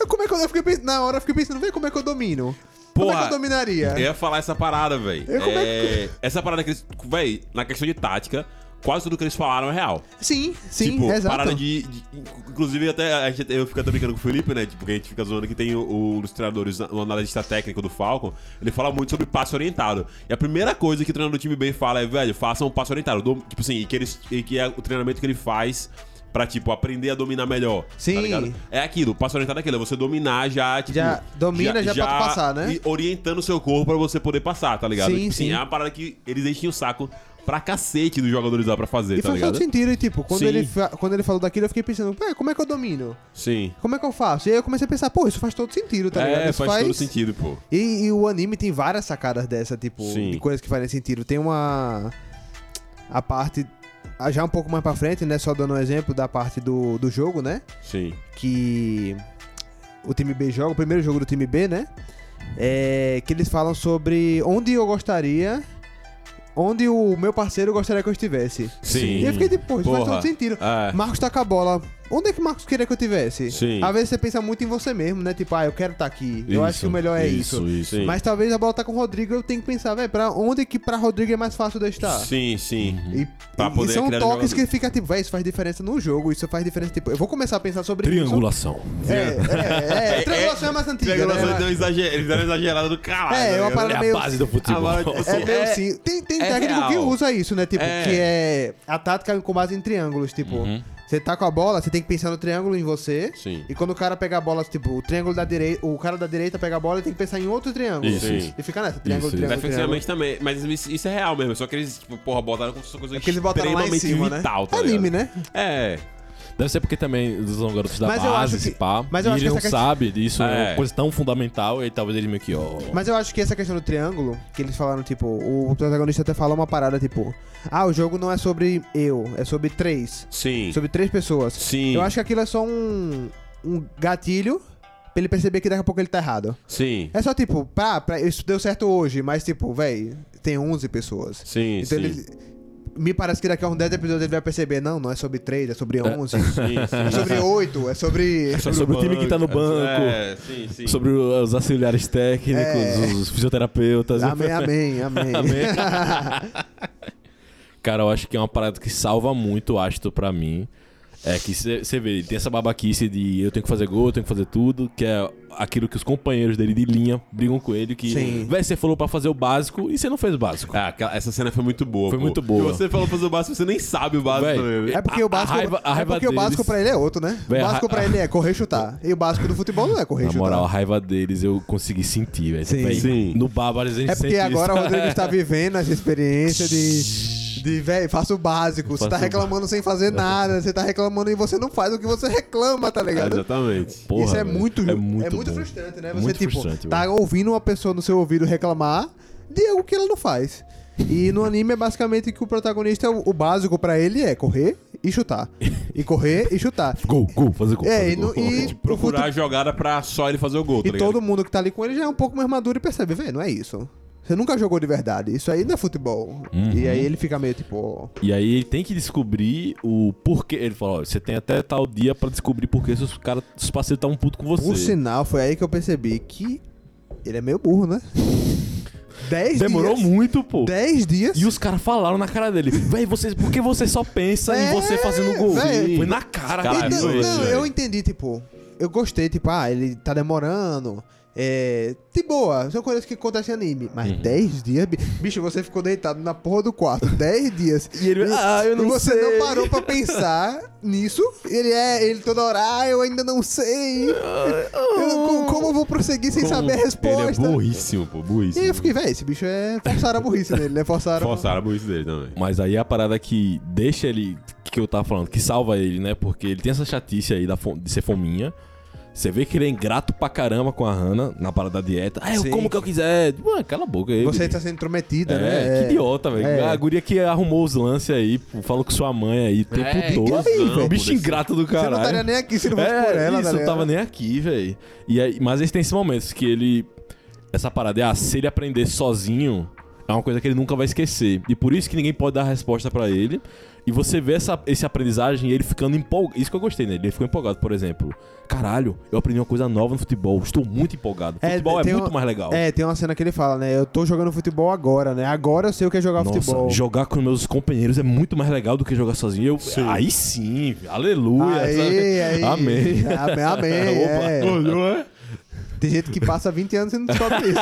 eu, como é que eu, eu fiquei pensando, na hora eu fiquei pensando, vê como é que eu domino. como é que eu dominaria? Eu ia falar essa parada, velho. Eu- como é É, Essa parada que eles. Véi, na questão de tática, quase tudo que eles falaram é real. Sim, sim, tipo, exato. parada de, de- Inclusive, até a gente, eu fico até brincando com o Felipe, né? Tipo, porque a gente fica zoando que tem o, o, os treinadores, o analista técnico do Falcon. Ele fala muito sobre passe orientado. E a primeira coisa que o treinador do time bem fala é, velho, façam um passe orientado. Dom- tipo assim, e que, eles, e que é o treinamento que ele faz. Pra, tipo, aprender a dominar melhor. Sim. Tá ligado? É aquilo, passo orientado é aquilo, é você dominar já, tipo. Já domina já pra tu passar, né? e orientando o seu corpo pra você poder passar, tá ligado? Sim, tipo assim, sim. é uma parada que eles enchem o saco pra cacete dos jogadores lá pra fazer, E tá faz todo ligado? sentido, e tipo, quando Sim. ele, quando ele falou daquilo, eu fiquei pensando, pé, como é que eu domino? Sim. Como é que eu faço? E aí eu comecei a pensar, pô, isso faz todo sentido, tá ligado? é, Isso faz, todo sentido, pô. E, e o anime tem várias sacadas dessa, tipo, Sim. de coisas que fazem sentido. Tem uma. A parte. Ah, Já um pouco mais pra frente, né? Só dando um exemplo da parte do, do jogo, né? Sim. Que. O time B joga, o primeiro jogo do time B, né? É. Que eles falam sobre onde eu gostaria. Onde o meu parceiro gostaria que eu estivesse. Sim. E eu fiquei tipo, pô, isso faz todo sentido. É. Marcos tá com a bola onde é que o Marcos queria que eu tivesse? Sim. Às vezes você pensa muito em você mesmo, né? Tipo, ah, eu quero estar aqui. eu acho que o melhor é isso. Isso, Sim. Mas talvez a bola tá com o Rodrigo, eu tenho que pensar, velho, pra onde que pra Rodrigo é mais fácil de eu estar? Sim, sim. E, Pra e- poder e são toques que fica tipo, velho, isso faz diferença no jogo, isso faz diferença. Tipo, eu vou começar a pensar sobre Triangulação. isso. É, é, é. Triangulação é mais antiga, Triangulação né? deu exager- Eles deram exagerada do caralho. É, é uma né? parada É a meio- base do futebol. Agora, tipo, É meio É- assim. Tem, tem é técnico que real. usa isso, né? Tipo, É. que é a tática com base em triângulos. Tipo, Uhum. Você tá com a bola, você tem que pensar no triângulo em você. Sim. E quando o cara pega a bola, tipo, o triângulo da direita, o cara da direita pega a bola e tem que pensar em outro triângulo. Isso, isso. E fica nessa, triângulo, Isso, triângulo. Defensivamente também, mas isso, é real mesmo. Só que eles, tipo, porra, botaram como se fosse uma coisa É que eles botaram lá em cima, né? vital, tá Anime, ligado? né? É. Deve ser porque também eles são garotos da Mas eu base, que- pá. mas eu e acho ele que não questão- sabe disso, é É. uma coisa tão fundamental, e talvez ele meio que, ó... Mas eu acho que essa questão do triângulo, que eles falaram, tipo, o protagonista até falou uma parada, tipo, ah, o jogo não é sobre eu, é sobre três. Sim. Sobre três pessoas. Sim. Eu acho que aquilo é só um, um gatilho pra ele perceber que daqui a pouco ele tá errado. Sim. É só tipo, pá, pra, isso deu certo hoje, mas tipo, véi, tem 11 pessoas. Sim, Então sim. ele. Me parece que daqui a uns 10 episódios ele vai perceber, não, não é sobre 3, é sobre 11. Sim, É sim. sobre 8, é sobre. É sobre o time que tá no banco, É, sim, sim. sobre os auxiliares técnicos, É. os fisioterapeutas. Amém, amém, amém. Cara, eu acho que é uma parada que salva muito o Astro pra mim. É que você vê, ele tem essa babaquice de eu tenho que fazer gol, eu tenho que fazer tudo, que é aquilo que os companheiros dele de linha brigam com ele, que, Sim. véi, você falou pra fazer o básico e você não fez o básico. É, aquela- essa cena foi muito boa. Foi pô. muito boa. E você falou fazer o básico, você nem sabe o básico Véi, também. É porque A- o básico, raiva- é porque o básico deles- pra ele é outro, né? Véi, o básico ra- pra ele é correr e chutar. E o básico do futebol não é correr e Na chutar. moral, a raiva deles eu consegui sentir, velho. Sim. Véi, Sim. No Bárbaro a gente É porque agora isso. o Rodrigo está vivendo essa experiência de. De, velho, faça o básico. Você tá reclamando sem fazer nada. Você tá reclamando e você não faz o que você reclama, tá É, ligado? exatamente. Porra, Isso é velho, muito, é muito, bom. frustrante, né? Você, Muito tipo, frustrante, tá ouvindo uma pessoa no seu ouvido reclamar de algo que ela não faz. E no anime é basicamente que o protagonista, o o básico pra ele é correr e chutar. E correr e chutar. Gol, gol, fazer gol. É, fazer e, no- gol. e, Procurar a jogada pra só ele fazer o gol, tá e ligado? todo mundo que tá ali com ele já é um pouco mais maduro e percebe, velho, não é isso. Você nunca jogou de verdade. Isso aí não é futebol. Uhum. E aí ele fica meio tipo. E aí ele tem que descobrir o porquê. Ele falou, ó, você tem até tal dia pra descobrir por que seus caras, seus parceiros estavam putos com você. Por sinal, foi aí que eu percebi que ele é meio burro, né? Dez Demorou dias. muito, pô. 10 dias. E os caras falaram na cara dele, véi, você, por que você só pensa É, em você fazendo gol? véi. Foi na cara, Cara. Então, não, eu entendi, tipo, eu gostei, tipo, ah, ele tá demorando. É. De boa, são coisas que acontecem em anime. Mas Uhum. 10 dias, bi- bicho, você ficou deitado na porra do quarto 10 dias. E ele, ah, eu não E você sei. não parou pra pensar nisso. Ele é, ele toda hora, ah, eu ainda não sei. Eu- co- como eu vou prosseguir sem Como- saber a resposta? Ele é burríssimo, pô, E burríssimo. aí eu fiquei, velho, esse bicho é forçar a burrice dele, né? Forçaram. Forçaram a burrice dele também. Mas aí a parada que deixa ele, que eu tava falando, que salva ele, né? Porque ele tem essa chatice aí da de ser fominha. Você vê que ele é ingrato pra caramba com a Hannah na parada da dieta. Ah, eu Sim. como que eu quiser. Mano, cala a boca aí. Você tá sendo intrometida, É, né? que idiota, velho. É. A guria que arrumou os lances aí, falou com sua mãe aí o tempo É, todo. que aí, velho? bicho ingrato do Você caralho. não estaria nem aqui se não fosse é, por ela, isso, tá eu tava nem aqui, velho. E aí, mas eles têm esses momentos que ele. Essa parada é, ah, se ele aprender sozinho, é uma coisa que ele nunca vai esquecer. E por isso que ninguém pode dar a resposta pra ele. E você vê essa, esse aprendizagem e ele ficando empolgado. Isso que eu gostei nele. Ele ficou empolgado, por exemplo. Caralho, eu aprendi uma coisa nova no futebol. Estou muito empolgado. Futebol é, muito um- mais legal. É, tem uma cena que ele fala, né? Eu tô jogando futebol agora, né? Agora eu sei o que é jogar Nossa, futebol. jogar com meus companheiros é muito mais legal do que jogar sozinho. Eu, Aí sim, aleluia. Aí, aí. Amém. Amém, amém. é. Olhou, é? Tem gente que passa 20 anos e não descobre isso.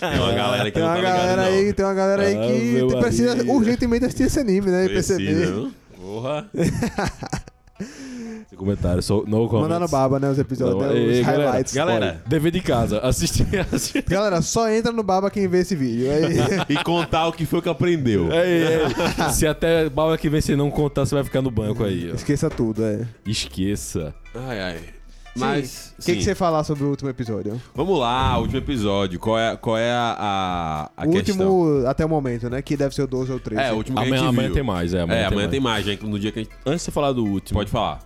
Tem uma galera que tem não uma tá galera não. aí, tem uma galera aí Ah, que precisa amigo. urgentemente assistir esse anime, né? E Precisa, perceber. viu? Porra. Esse comentário, só no comments. Mandar no baba, né? Os episódios, Não, né, os ei, galera, highlights. galera. Olha, dever de casa, assistir. assistir. Galera, só entra no baba quem vê esse vídeo. Aí, E contar o que foi que aprendeu. Ei, ei, Se até bala que vem você não contar, você vai ficar no banco aí. ó. esqueça tudo, é. Esqueça. Ai, ai. Mas, O que, que você falar sobre o último episódio? Vamos lá, último episódio. Qual é, qual é a, a, a o questão? último até o momento, né? Que deve ser o 12 ou 13. É, o último que a Amanhã, gente amanhã viu. tem mais, é. Amanhã, É, tem, amanhã mais. tem mais, gente. No dia que a gente Antes de você falar do último, pode falar.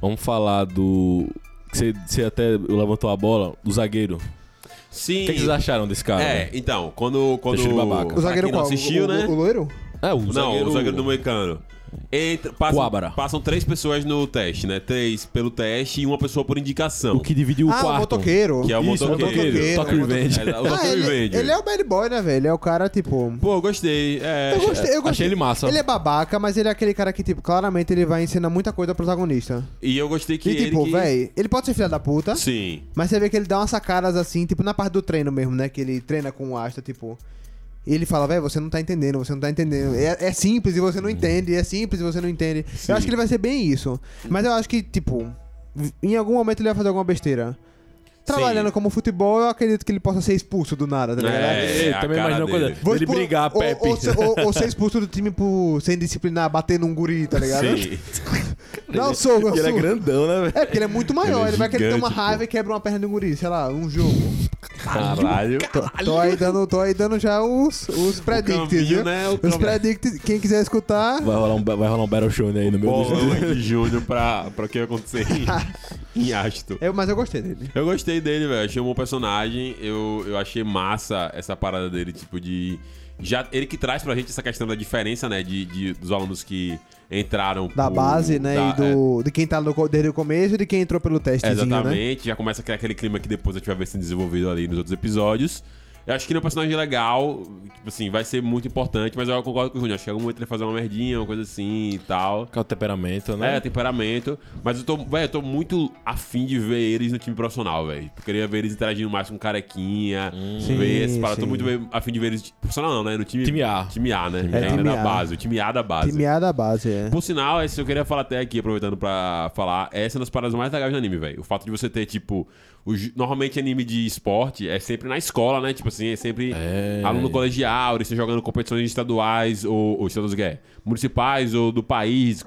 vamos falar do. que Você, você até levantou a bola, do zagueiro. Sim. O que, que vocês acharam desse cara? É, né? então, quando. quando Deixa ele babaca. o pra zagueiro quem não qual? assistiu, o, né? O, o loiro? É, o não, o zagueiro do Moicano. Entra, passam, Coabra. passam três pessoas no teste, né? Três pelo teste e uma pessoa por indicação. O que dividiu o ah, o quarto. motoqueiro. Que é o Isso, motoqueiro. motoqueiro. Toque é o Revenge. É, o Ah, ele, Revenge. ele é o bad boy, né, velho? Ele é o cara, tipo... Pô, eu gostei. É, Eu gostei, eu gostei. Achei ele massa. Ele é babaca, mas ele é aquele cara que, tipo, claramente ele vai ensinar muita coisa ao protagonista. E eu gostei que E, ele. tipo, que... velho, ele pode ser filho da puta, Sim. mas você vê que ele dá umas sacadas assim, tipo, na parte do treino mesmo, né? Que ele treina com o Asta, tipo. E ele fala, velho, você não tá entendendo, você não tá entendendo. É, é simples e você não entende, é simples e você não entende. Sim. Eu acho que ele vai ser bem isso. Mas eu acho que, tipo, em algum momento ele vai fazer alguma besteira. Trabalhando Sim. como futebol, eu acredito que ele possa ser expulso do nada, tá ligado? É, Ele a também imagina uma coisa. dele. Vou Ele brigar, ou, Pepe. Ou, ser- ou- ou ser expulso do time por sem disciplinar, bater num guri, tá ligado? Sim. Não, sou, eu E ele é grandão, né, velho? É, porque ele é muito maior, Ele é ele, vai querer ter uma raiva e quebra uma perna de um guri, sei lá, um jogo. Caralho. Tô, tô aí dando, tô aí dando já os, os predicts, viu? né? O Os predicts, quem quiser escutar, Vai rolar um, vai rolar um Battle Show aí no meu Bolão de Júnior pra, pra o que acontecer em, Aston. eu, mas eu gostei dele. Eu gostei dele, velho. Achei um bom personagem. Eu, eu achei massa essa parada dele, tipo, de. Já, ele que traz pra gente essa questão da diferença, né? De, de- dos alunos que entraram. Da por- base, né? da- e do, de quem tá no, desde o começo e de quem entrou pelo é, testezinho, né? exatamente. Já começa a criar aquele clima que depois a gente vai ver sendo desenvolvido ali nos outros episódios. Eu acho que ele é um personagem legal, tipo assim, vai ser muito importante, mas eu concordo com o Júnior. Acho que algum momento ele vai fazer uma merdinha, uma coisa assim e tal. Com o temperamento, né? É, temperamento. Mas eu tô, velho, eu tô muito afim de ver eles no time profissional, velho. Eu queria ver eles interagindo mais com carequinha. Sim, ver esse parada. Tô muito bem afim de ver eles. Profissional não, né? No time. Time A. Time A, né? É, time da A. base. O time A da base. Time A da base, é. Por sinal, esse eu queria falar até aqui, aproveitando pra falar, essa é uma das paradas mais legais do anime, velho. O fato de você ter, tipo, normalmente anime de esporte é sempre na escola, né? Tipo assim, é sempre É. aluno colegial, eles estão jogando competições estaduais ou, ou estaduais, quê? municipais ou do país,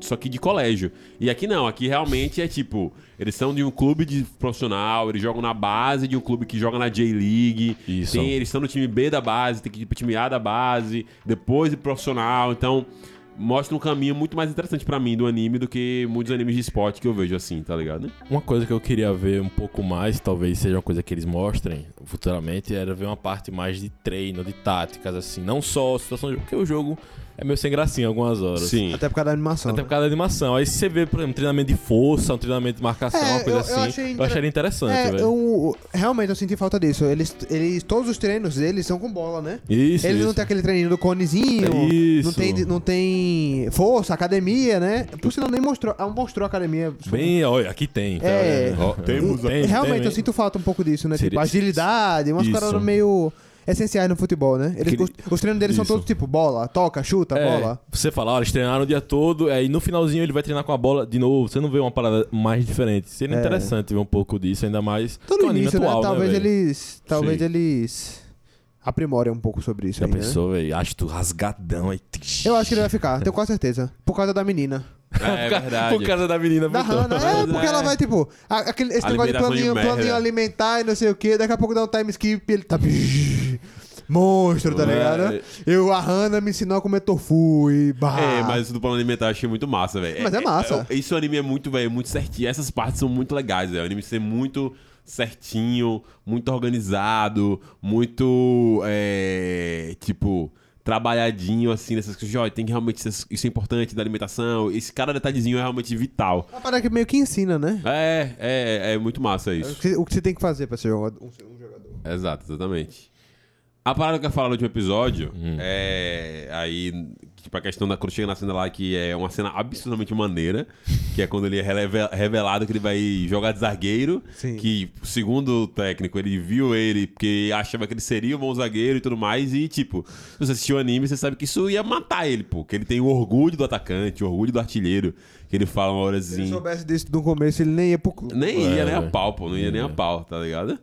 só que de colégio. E aqui não, aqui realmente é tipo, eles são de um clube de profissional, eles jogam na base de um clube que joga na J-League. Isso. Tem, eles estão no time B da base, tem que ir pro time A da base, depois de profissional. Então, mostra um caminho muito mais interessante pra mim do anime do que muitos animes de esporte que eu vejo assim, tá ligado? Uma coisa que eu queria ver um pouco mais, talvez seja uma coisa que eles mostrem futuramente, era ver uma parte mais de treino, de táticas, assim. Não só jogo, porque o jogo é meio sem gracinha algumas horas. Sim. Até por causa da animação. Até né? por causa da animação. Aí você vê, por exemplo, um treinamento de força, um treinamento de marcação, É, uma coisa eu- eu assim. achei Eu, inter- acharia interessante, É, velho. eu, realmente eu senti falta disso. Eles, eles, todos os treinos deles são com bola, né? Isso, Eles isso. não tem aquele treininho do conezinho, Isso. não tem, não tem força, academia, né? Por sinal, nem mostrou, ah, mostrou academia. Bem, olha, aqui tem. tá É. Ó, temos, tem, Realmente, tem, eu sinto falta um pouco disso, né? Seria- Tipo, agilidade, umas Isso. paradas meio essenciais no futebol, né? Eles, os, os treinos deles são Isso. todos tipo bola, toca, chuta, É, bola. Você fala, olha, eles treinaram o dia todo, aí no finalzinho ele vai treinar com a bola de novo. Você não vê uma parada mais diferente. Seria É. interessante ver um pouco disso, ainda mais um anime início, né? atual, Talvez velho? eles. Talvez Sim. eles aprimorem um pouco sobre isso Já aí, né? pensou, velho? Acho tu rasgadão aí. Eu acho que ele vai ficar, tenho quase certeza. Por causa da menina. É, verdade. Por causa da menina, Da. Hannah. É, porque É. ela vai, tipo, aquele, esse negócio de Alimentação de planinho, planinho alimentar e não sei o que, daqui a pouco dá um time skip e ele tá. Monstro, tá É. ligado? Eu, a Hannah me ensinou a comer tofu e barra. É, mas isso do plano alimentar eu achei muito massa, velho. Mas é massa. é- Isso o anime é muito, velho, muito certinho. Essas partes são muito legais, velho. O anime ser muito certinho, muito organizado, muito, é, tipo, trabalhadinho, assim, nessas coisas. Olha, tem que realmente ser, isso é importante da alimentação. Esse cada detalhezinho é realmente vital. Uma parada que meio que ensina, né? É, é, é muito massa isso. que, o que você tem que fazer pra ser jogador, um, um jogador. Exato, exatamente. A parada que eu ia falar no último episódio Hum. é aí, tipo, a questão da quando chega na cena lá, que é uma cena absurdamente maneira, que é quando ele é revelado que ele vai jogar de zagueiro, Sim. que, segundo o técnico, ele viu ele porque achava que ele seria um bom zagueiro e tudo mais, e, tipo, se você assistiu o anime, você sabe que isso ia matar ele, pô, que ele tem o orgulho do atacante, o orgulho do artilheiro, que ele fala uma hora Se assim... ele soubesse disso no começo, ele nem ia pro clube. Nem ia É, nem a velho. pau, pô. Não ia nem a pau, tá ligado?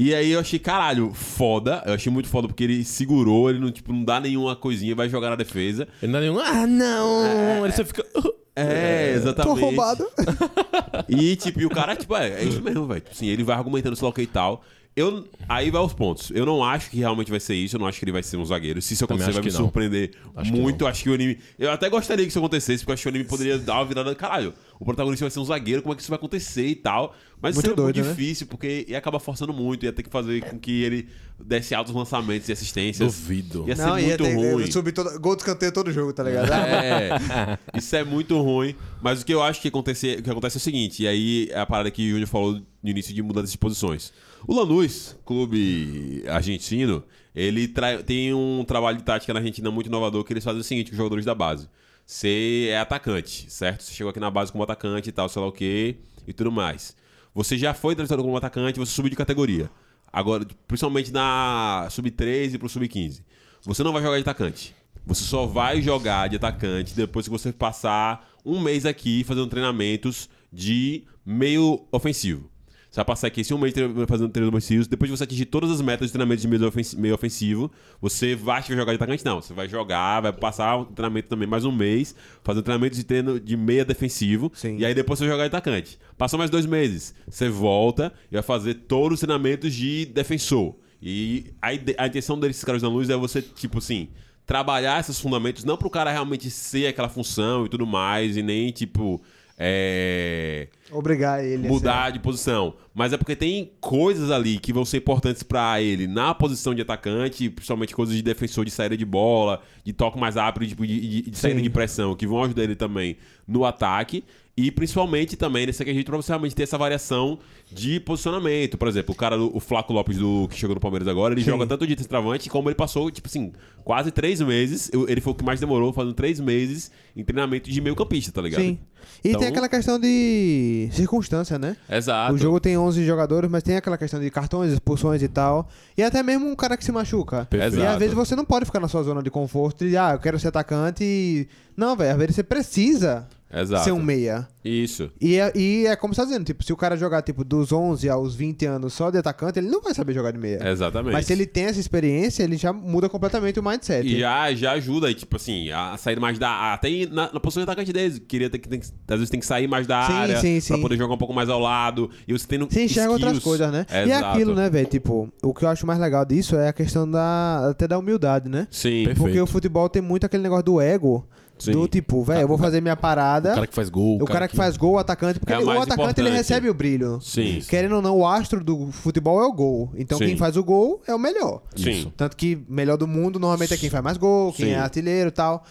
E aí eu achei, caralho, foda. Eu achei muito foda porque ele segurou, ele não, tipo, não dá nenhuma coisinha, vai jogar na defesa. Ele não é nenhum. Ah, não! Ele só fica. É, Tô exatamente. roubado. E, tipo, e o cara, tipo, é, é isso mesmo, velho. Tipo Assim, ele vai argumentando sei lá o que e tal. Eu, aí vai aos pontos. Eu não acho que realmente vai ser isso. Eu não acho que ele vai ser um zagueiro. Se isso Também acontecer, vai me que não. surpreender Acho que muito. Acho que o anime. Eu até gostaria que isso acontecesse, porque eu acho que o anime poderia dar uma virada. Caralho, o protagonista vai ser um zagueiro, como é que isso vai acontecer e tal. Mas Muito isso é doido, muito né? difícil, porque ia acabar forçando muito. Ia ter que fazer com que ele desse altos lançamentos e assistências. Duvido. Ia ser Não, ia muito ter ruim. subir todo, gol de escanteio todo jogo, tá ligado? É, isso é muito ruim. Mas o que eu acho que, acontecer, o que acontece é o seguinte, e aí é a parada que o Júnior falou no início de mudança de posições. O Lanús, clube argentino, ele tem um trabalho de tática na Argentina muito inovador que eles fazem o seguinte com os jogadores da base. Você é atacante, certo? Você chegou aqui na base como atacante e tal, sei lá o quê, e tudo mais. Você já foi tratado como atacante, você subiu de categoria. Agora, principalmente na sub-13 pro sub-15. Você não vai jogar de atacante. Você só vai jogar de atacante depois que você passar um mês aqui fazendo treinamentos de meio ofensivo. Você vai passar aqui esse um mês fazendo treinos ofensivos. Depois de você atingir todas as metas de treinamento de meio ofensi- meio ofensivo, você vai que vai jogar de atacante? Não. Você vai jogar, vai passar um treinamento também mais um mês, fazendo treinamento de treino de meia defensivo. Sim. E aí depois você vai jogar de atacante. Passou mais dois meses. Você volta e vai fazer todos os treinamentos de defensor. E a, a intenção desses caras da luz é você, tipo assim, trabalhar esses fundamentos, não pro cara realmente ser aquela função e tudo mais, e nem, tipo, é, Obrigar ele. mudar de posição. Mas é porque tem coisas ali que vão ser importantes pra ele na posição de atacante, principalmente coisas de defensor, de saída de bola, de toque mais rápido, de, de, de saída Sim. de pressão, que vão ajudar ele também no ataque. E principalmente também nesse quesito pra você realmente ter essa variação de posicionamento. Por exemplo, o cara, do- o Flaco Lopes do que chegou no Palmeiras agora, ele Sim. joga tanto de centroavante como ele passou, tipo assim, quase três meses. Ele foi o que mais demorou, fazendo três meses em treinamento de meio campista, tá ligado? Sim. E Então- tem aquela questão de circunstância, né? Exato. O jogo tem 11 jogadores, mas tem aquela questão de cartões, expulsões e tal. E até mesmo um cara que se machuca. Perfeito. E às Exato. vezes você não pode ficar na sua zona de conforto e, ah, eu quero ser atacante e... Não, velho, às vezes você precisa Exato. ser um meia. Isso. E é, e é como você tá dizendo, tipo, se o cara jogar, tipo, dos 11 aos 20 anos só de atacante, ele não vai saber jogar de meia. Exatamente. Mas se ele tem essa experiência, ele já muda completamente o mindset. E já, já ajuda tipo assim, a sair mais da. Até na, na posição de atacante deles. Queria ter que. Tem, que- às vezes tem que sair mais da Sim, área sim, pra sim. poder jogar um pouco mais ao lado. E você tem Você enxerga outras coisas, né? E é aquilo, né, velho? Tipo, o que eu acho mais legal disso é a questão da. até da humildade, né? Sim. Perfeito. Porque o futebol tem muito aquele negócio do ego. Sim. Do tipo, velho, eu vou fazer minha parada. O cara que faz gol. O cara que faz gol, o atacante, porque É ele- o atacante ele importante. recebe o brilho. Sim. Querendo ou não, o astro do futebol é o gol. Então Sim. quem faz o gol é o melhor. Sim. Tanto que melhor do mundo normalmente é quem faz mais gol, quem Sim. é artilheiro e tal.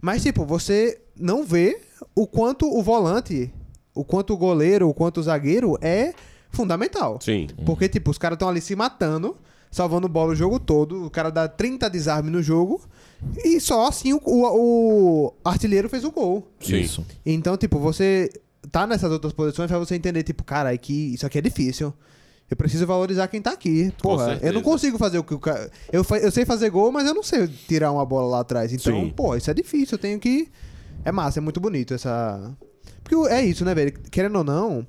Mas, tipo, você não vê o quanto o volante, o quanto o goleiro, o quanto o zagueiro é fundamental. Sim. Porque, tipo, os caras estão ali se matando, salvando bola o jogo todo. O cara dá 30 desarmes no jogo. E só assim o, o- o artilheiro fez o gol. Sim. Isso. Então, tipo, você tá nessas outras posições pra você entender, tipo, cara, é que isso aqui é difícil. Eu preciso valorizar quem tá aqui. Porra, eu não consigo fazer o que o cara. Eu, eu sei fazer gol, mas eu não sei tirar uma bola lá atrás. Então, Sim. pô, isso é difícil. Eu tenho que. É massa, é muito bonito essa. Porque é isso, né, velho? Querendo ou não,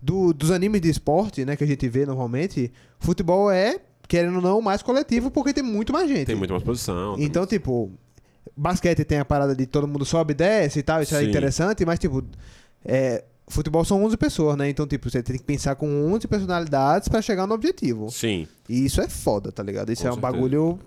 do- dos animes de esporte, né, que a gente vê normalmente, futebol é, querendo ou não, mais coletivo porque tem muito mais gente. Tem muito mais posição. Então, tipo, basquete tem a parada de todo mundo sobe e desce e tal, isso é Sim. interessante, mas, tipo, é, futebol são 11 pessoas, né? Então, tipo, você tem que pensar com 11 personalidades pra chegar no objetivo. Sim. E isso é foda, tá ligado? Isso Com é um certeza. bagulho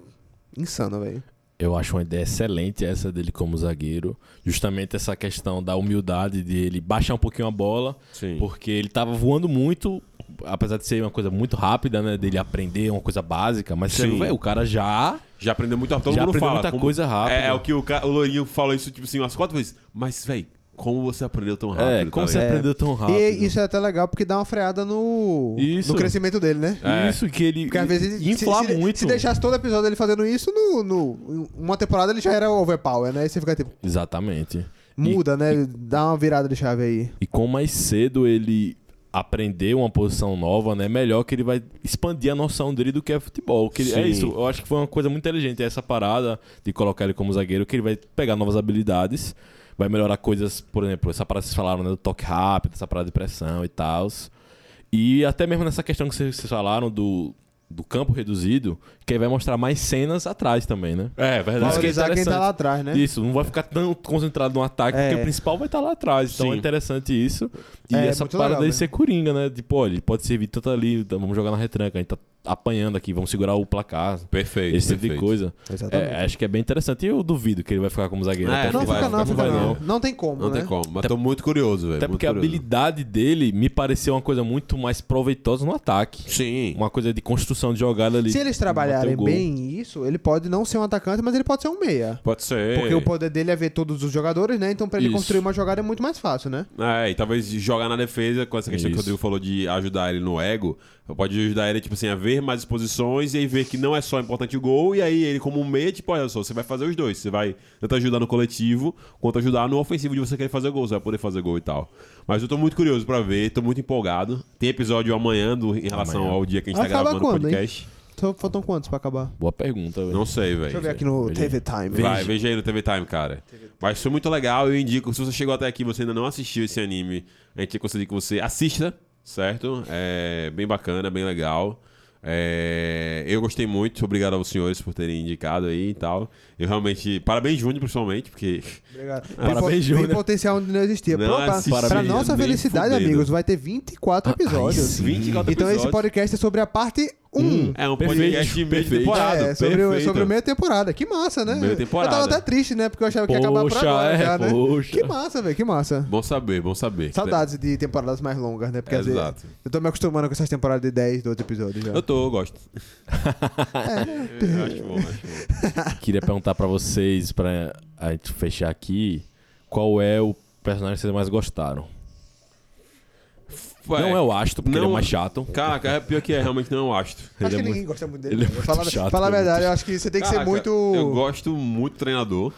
insano, velho. Eu acho uma ideia excelente essa dele como zagueiro. Justamente essa questão da humildade de ele baixar um pouquinho a bola. Sim. Porque ele tava voando muito, apesar de ser uma coisa muito rápida, né? Dele aprender uma coisa básica. Mas você o cara já. Já aprendeu muito rápido. Todo Já mundo aprendeu fala. muita como- coisa rápido. É, é o que o, ca- o Lourinho falou isso, tipo assim, umas quatro vezes. Mas, velho, como você aprendeu tão rápido? é, tá como você ligado? aprendeu tão rápido. E isso é até legal porque dá uma freada no, Isso. no crescimento dele, né? É. Isso que ele. Porque às vezes ele- infla se, muito. Se deixasse todo episódio ele fazendo isso, no, no, uma temporada ele já era overpower, né? Aí você fica tipo, Exatamente. muda, né? Dá uma virada de chave aí. E com mais cedo ele aprender uma posição nova, né? Melhor que ele vai expandir a noção dele do que é futebol. Que ele- é isso, eu acho que foi uma coisa muito inteligente essa parada de colocar ele como zagueiro, que ele vai pegar novas habilidades, vai melhorar coisas, por exemplo, essa parada que vocês falaram, né, do toque rápido, essa parada de pressão e tal. E até mesmo nessa questão que vocês falaram do do campo reduzido, que aí vai mostrar mais cenas atrás também, né? É, verdade. Isso que é Valorizar quem tá lá atrás, né? Isso, não vai ficar tão concentrado no ataque, É. porque o principal vai estar lá atrás. Então Sim. é interessante isso. E É, essa parada legal, dele né? ser coringa, né? Tipo, olha, ele pode servir tanto ali, então vamos jogar na retranca, a gente tá apanhando aqui, vamos segurar o placar. Perfeito. Esse tipo de coisa. É, acho que é bem interessante. E eu duvido que ele vai ficar como zagueiro. É, até o não não final. fica vai, não, não fica vai, não. não. Não tem como, Não né? tem como, mas tô muito curioso, velho. Até porque a curioso. habilidade dele me pareceu uma coisa muito mais proveitosa no ataque. Sim. Uma coisa de construção de jogada ali. Se eles trabalharem bem isso, ele pode não ser um atacante, mas ele pode ser um meia. Pode ser. Porque o poder dele é ver todos os jogadores, né? Então pra ele Isso. construir uma jogada é muito mais fácil, né? É, e talvez jogar na defesa, com essa questão que o Isso. Rodrigo falou de ajudar ele no ego, pode ajudar ele, tipo assim, a ver mais exposições e aí ver que não é só importante o gol, e aí ele, como um meia, tipo, olha só, você vai fazer os dois. Você vai tanto ajudar no coletivo, quanto ajudar no ofensivo de você querer fazer gol, você vai poder fazer gol e tal. Mas eu tô muito curioso pra ver, tô muito empolgado. Tem episódio amanhã do, em relação Amanhã. ao dia que a gente tá Acaba gravando o quando, hein? podcast. Só faltam quantos pra acabar? Boa pergunta, velho. Não sei, velho. Deixa eu ver aqui no veja. TV Time. Vai, veja aí no TV Time, cara. Mas foi muito legal, eu indico, se você chegou até aqui e você ainda não assistiu esse anime, a gente conseguir que você assista, certo? É bem bacana, bem legal. É, eu gostei muito, obrigado aos senhores por terem indicado aí e tal. Eu realmente. Parabéns, Júnior, principalmente, porque. Obrigado. Parabéns, Júnior. tem potencial onde não existia. Não pra, assisti, pra nossa felicidade, fudendo. amigos, vai ter 24 episódios. sim. 24 Então esse episódios. podcast é sobre a parte 1. É um Perfeito, podcast de meio de perfeito. temporada. É, sobre, o, perfeito. sobre meia temporada. Que massa, né? Meia temporada. Eu tava até triste, né? Porque eu achava que ia acabar por Poxa, agora é, já, né? poxa. Que massa, velho. Que massa. Bom saber, bom saber. Saudades de temporadas mais longas, né? Porque às vezes Exato. eu tô me acostumando com essas temporadas de 10, 12 episódios já. Eu tô, eu gosto. É, né? Eu acho bom, acho bom. Queria perguntar pra vocês, pra a gente fechar aqui, qual é o personagem que vocês mais gostaram? Não é o Astro, porque ele é Não- mais chato. Caraca, é pior que é, realmente não é o Astro. Acho Ele que é ninguém muito- gosta muito dele. ele é não. muito Fala, chato, fala a é verdade, muito- eu acho que você tem que ser Caraca, muito. Eu gosto muito do treinador.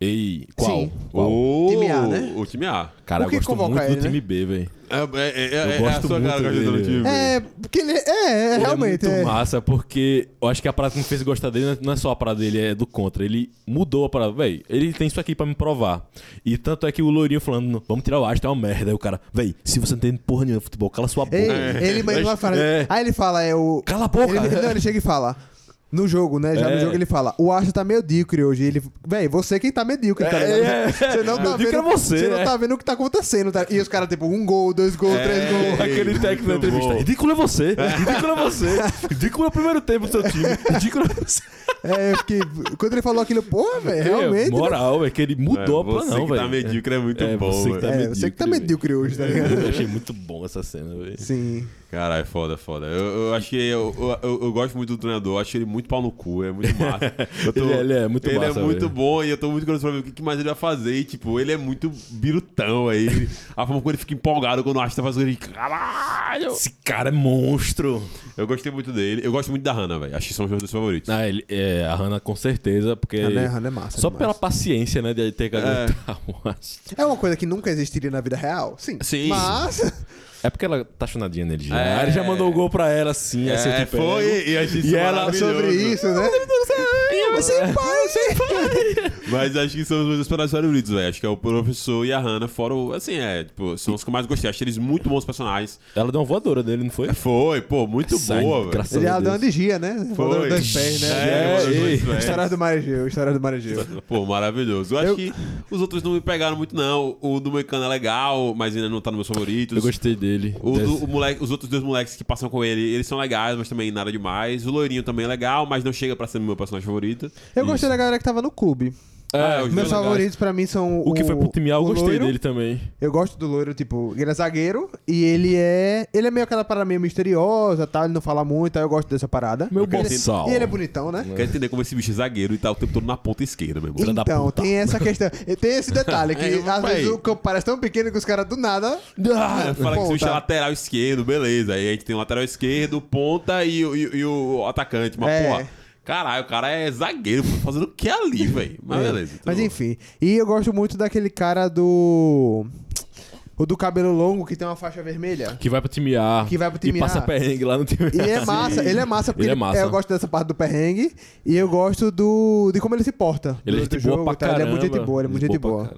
Ei, qual? Sim. Qual? O Time A, né? O time A. Cara, Por eu que gosto muito do ele, né? time B, velho. É, é, é, é, Eu é gosto a sua muito cara no dele. time B. É, porque ele é, é, Ele realmente. é É muito massa, porque eu acho que a parada que me fez gostar dele não é só a parada dele, é do contra. Ele mudou a parada. Véi, ele tem isso aqui pra me provar. E tanto é que o Lourinho falando, vamos tirar o Astro, é uma merda. Aí o cara, véi, se você não tem porra nenhuma de futebol, cala sua boca. Ele, ele vai falar. É. Aí ele fala, é o. Cala a boca. Ele, não, ele chega e fala. No jogo, né? Já no É. jogo ele fala: O Astro tá medíocre hoje. Ele, véi, você quem tá medíocre, tá É, ligado? é. Você não tá Medíocre vendo. é você, não é. tá vendo o que tá acontecendo, tá? E os caras, tipo, um gol, dois gols, É. três gols. Aquele técnico Muito entrevista. Ridículo é você. Ridículo é você. Ridículo é o primeiro tempo do seu time. Ridículo é você. É, porque quando ele falou aquilo, porra, velho, realmente. É, moral, é que ele mudou É, a plana, você não, que velho. tá medíocre é muito É, bom, você que velho. tá É, você que tá medíocre, medíocre hoje, tá ligado? Eu achei muito bom essa cena, velho. Sim. Caralho, foda, foda. Eu, eu acho que eu, eu, eu- eu gosto muito do treinador, eu acho ele muito pau no cu, é muito massa. Eu Ele é- ele é muito ele massa, é muito velho. bom e eu tô muito curioso pra ver o que que mais ele vai fazer. E, tipo, ele é muito birutão aí. A forma como ele fica empolgado quando o Astro tá fazendo ele. Caralho! Esse cara é monstro. Eu gostei muito dele. Eu gosto muito da Hannah, velho. Acho que são os meus dois favoritos. Ah, ele, é, a Hannah com certeza, porque... A Hannah- a Hannah é massa, Só é pela paciência, né, de ter que aguentar o Astro. É uma coisa que nunca existiria na vida real? Sim. Sim. Mas. É porque ela tá chonadinha nele já. É. Aí Ele já mandou o gol pra ela, assim, É, te pega. foi e a gente E ela sobre isso, né? Sem pai, sem pai. Mas acho que são os meus personagens favoritos, velho. Acho que é o professor e a Hannah, fora o. Assim, é, tipo, são os que eu mais gostei. Achei eles muito bons personagens. Ela deu uma voadora dele, não foi? Foi, pô, muito Sai, boa, velho. graças Ele a já deu uma de gia, né? Foi. Mandou dois pés, né? É, pés. História do Marigeu, história do Marigeu. Pô, maravilhoso. Eu acho Eu- que os outros não me pegaram muito, não. O do Moicano é legal, mas ainda não tá nos meus favoritos. Eu gostei dele. O, Desse- do- o moleque, os outros dois moleques que passam com ele, eles são legais, mas também nada demais. O loirinho também é legal, mas não chega pra ser meu personagem favorito. Eu gostei da galera que tava no clube. É, os Meus favoritos pra mim são O que foi pro time A, eu o gostei loiro. dele também. Eu gosto do loiro, tipo, ele é zagueiro e ele é. Ele é meio aquela parada meio misteriosa, tal, ele não fala muito, aí eu gosto dessa parada. Meu Ele- boçal. E ele é bonitão, né? Quero entender como esse bicho é zagueiro e tá o tempo todo na ponta esquerda, meu irmão. Então, tem essa questão. E Tem esse detalhe, que É, às vezes o campo parece tão pequeno que os caras do nada. Ah, fala que esse bicho é ponta. lateral esquerdo, beleza. Aí a gente tem o lateral esquerdo, ponta e, o- e- e o atacante. Mas, É. porra, caralho, o cara é zagueiro, fazendo o que ali, velho? Mas É. beleza. Mas bom. enfim. E eu gosto muito daquele cara do. O do cabelo longo que tem uma faixa vermelha. Que vai pro time A. Que vai pro time e passa A. perrengue lá no time E A. é massa, ele é massa porque Ele é ele- massa. eu gosto dessa parte do perrengue e eu gosto do de como ele se porta. Ele é durante gente o boa jogo pra caramba. Ele é muito gente boa, ele é muito gente boa.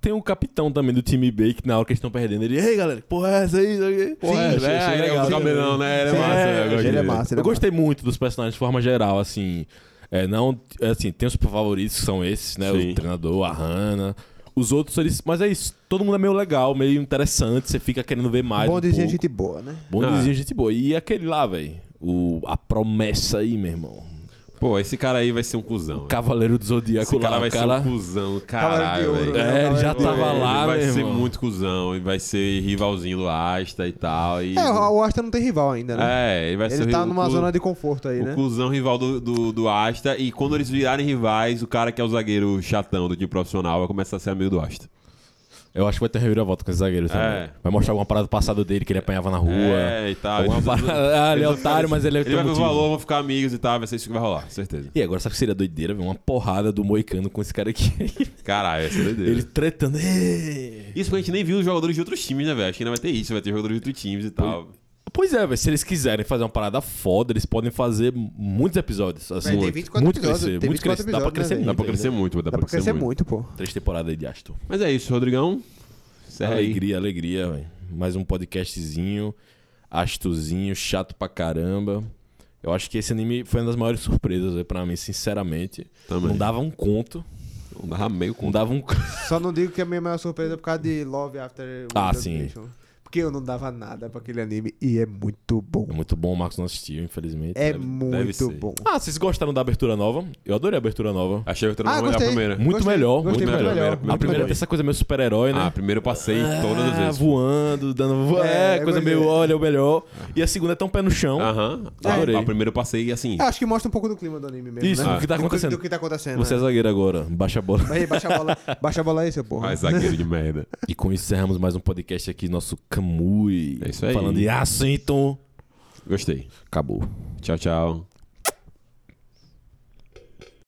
Tem o capitão também do time B, que na hora que eles estão perdendo, ele, ei galera, que porra é essa aí? Isso aqui?" Porra, Sim, é, achei- achei é, legal o cabelão, né? Ele é massa. é, eu gosto ele é massa. ele Eu é gostei muito dos personagens de forma geral, assim. É, não, assim, tem os favoritos que são esses, né? Sim. O treinador, a Hannah. Os outros, eles. Mas é isso. Todo mundo é meio legal, meio interessante. Você fica querendo ver mais. Bom um dizer pouco. gente boa, né? Bom Ah. dizer gente boa. E aquele lá, velho. O A promessa aí, meu irmão. Pô, esse cara aí vai ser um cuzão. O Cavaleiro do Zodíaco Esse cara lá. vai o cara... ser um cuzão, caralho, velho. né? É, ele já tava ouro. lá, Ele vai meu ser irmão. muito cuzão e vai ser rivalzinho do Asta e tal. E... É, o Asta não tem rival ainda, né? É, ele vai ser Ele tá o numa zona de conforto aí, O né? cuzão rival do, do, do Asta. E quando eles virarem rivais, o cara que é o zagueiro chatão do time profissional vai começar a ser amigo do Asta. Eu acho que vai ter reviravolta com esse zagueiro também. É. Vai mostrar alguma parada passada dele que ele apanhava na rua. É, e tal. Alguma parada- Ah, ele é otário, mas ele é Ele vai ver o valor, vão ficar amigos e tal. Vai ser isso que vai rolar, certeza. E agora, sabe o que seria doideira? ver Uma porrada do Moicano com esse cara aqui. Caralho, essa é doideira. ele tretando. Isso porque a gente nem viu os jogadores de outros times, né, velho? Acho que ainda vai ter isso, vai ter jogadores de outros times e tal. Pois é, velho. Se eles quiserem fazer uma parada foda, eles podem fazer muitos episódios. Assim, muito, 24 muito episódios, crescer, tem muito 24 crescer. Dá pra episódios, crescer né, muito. Dá pra ainda. crescer muito, dá, Dá pra crescer muito, pô. Três temporadas aí de Aston. Mas é isso, Rodrigão. Encerra aí. Alegria, alegria, velho. Mais um podcastzinho, astozinho, chato pra caramba. Eu acho que esse anime foi uma das maiores surpresas véio, pra mim, sinceramente. Também. Não dava um conto. Não dava meio com Não dava um. Só não digo que a minha maior surpresa é por causa de Love After Ah, sim. Porque eu não dava nada pra aquele anime e é muito bom. É muito bom, o Marcos não assistiu, infelizmente. É deve- deve muito ser. bom. Ah, vocês gostaram da abertura nova? Eu adorei a abertura nova. Achei que eu Ah, melhor a gostei. primeira. Muito Gostei, melhor, gostei muito melhor. melhor. A primeira tem essa coisa meio super-herói, né? Ah, primeiro eu passei todas as Ah, vezes. voando, dando. É, É, coisa meio, olha, o melhor. E a segunda é tão pé no chão. Aham. Adorei. A, a primeira eu passei assim. Eu acho que mostra um pouco do clima do anime mesmo, Isso, né? do que tá Do acontecendo. Do que tá acontecendo. Você é né? zagueiro agora, baixa a bola. Aí, baixa a bola. Baixa a bola aí, seu porra. Ah, zagueiro de merda. E com isso encerramos mais um podcast aqui, nosso Camui. É isso aí. Falando de Assinton. Gostei. Acabou. Tchau, tchau.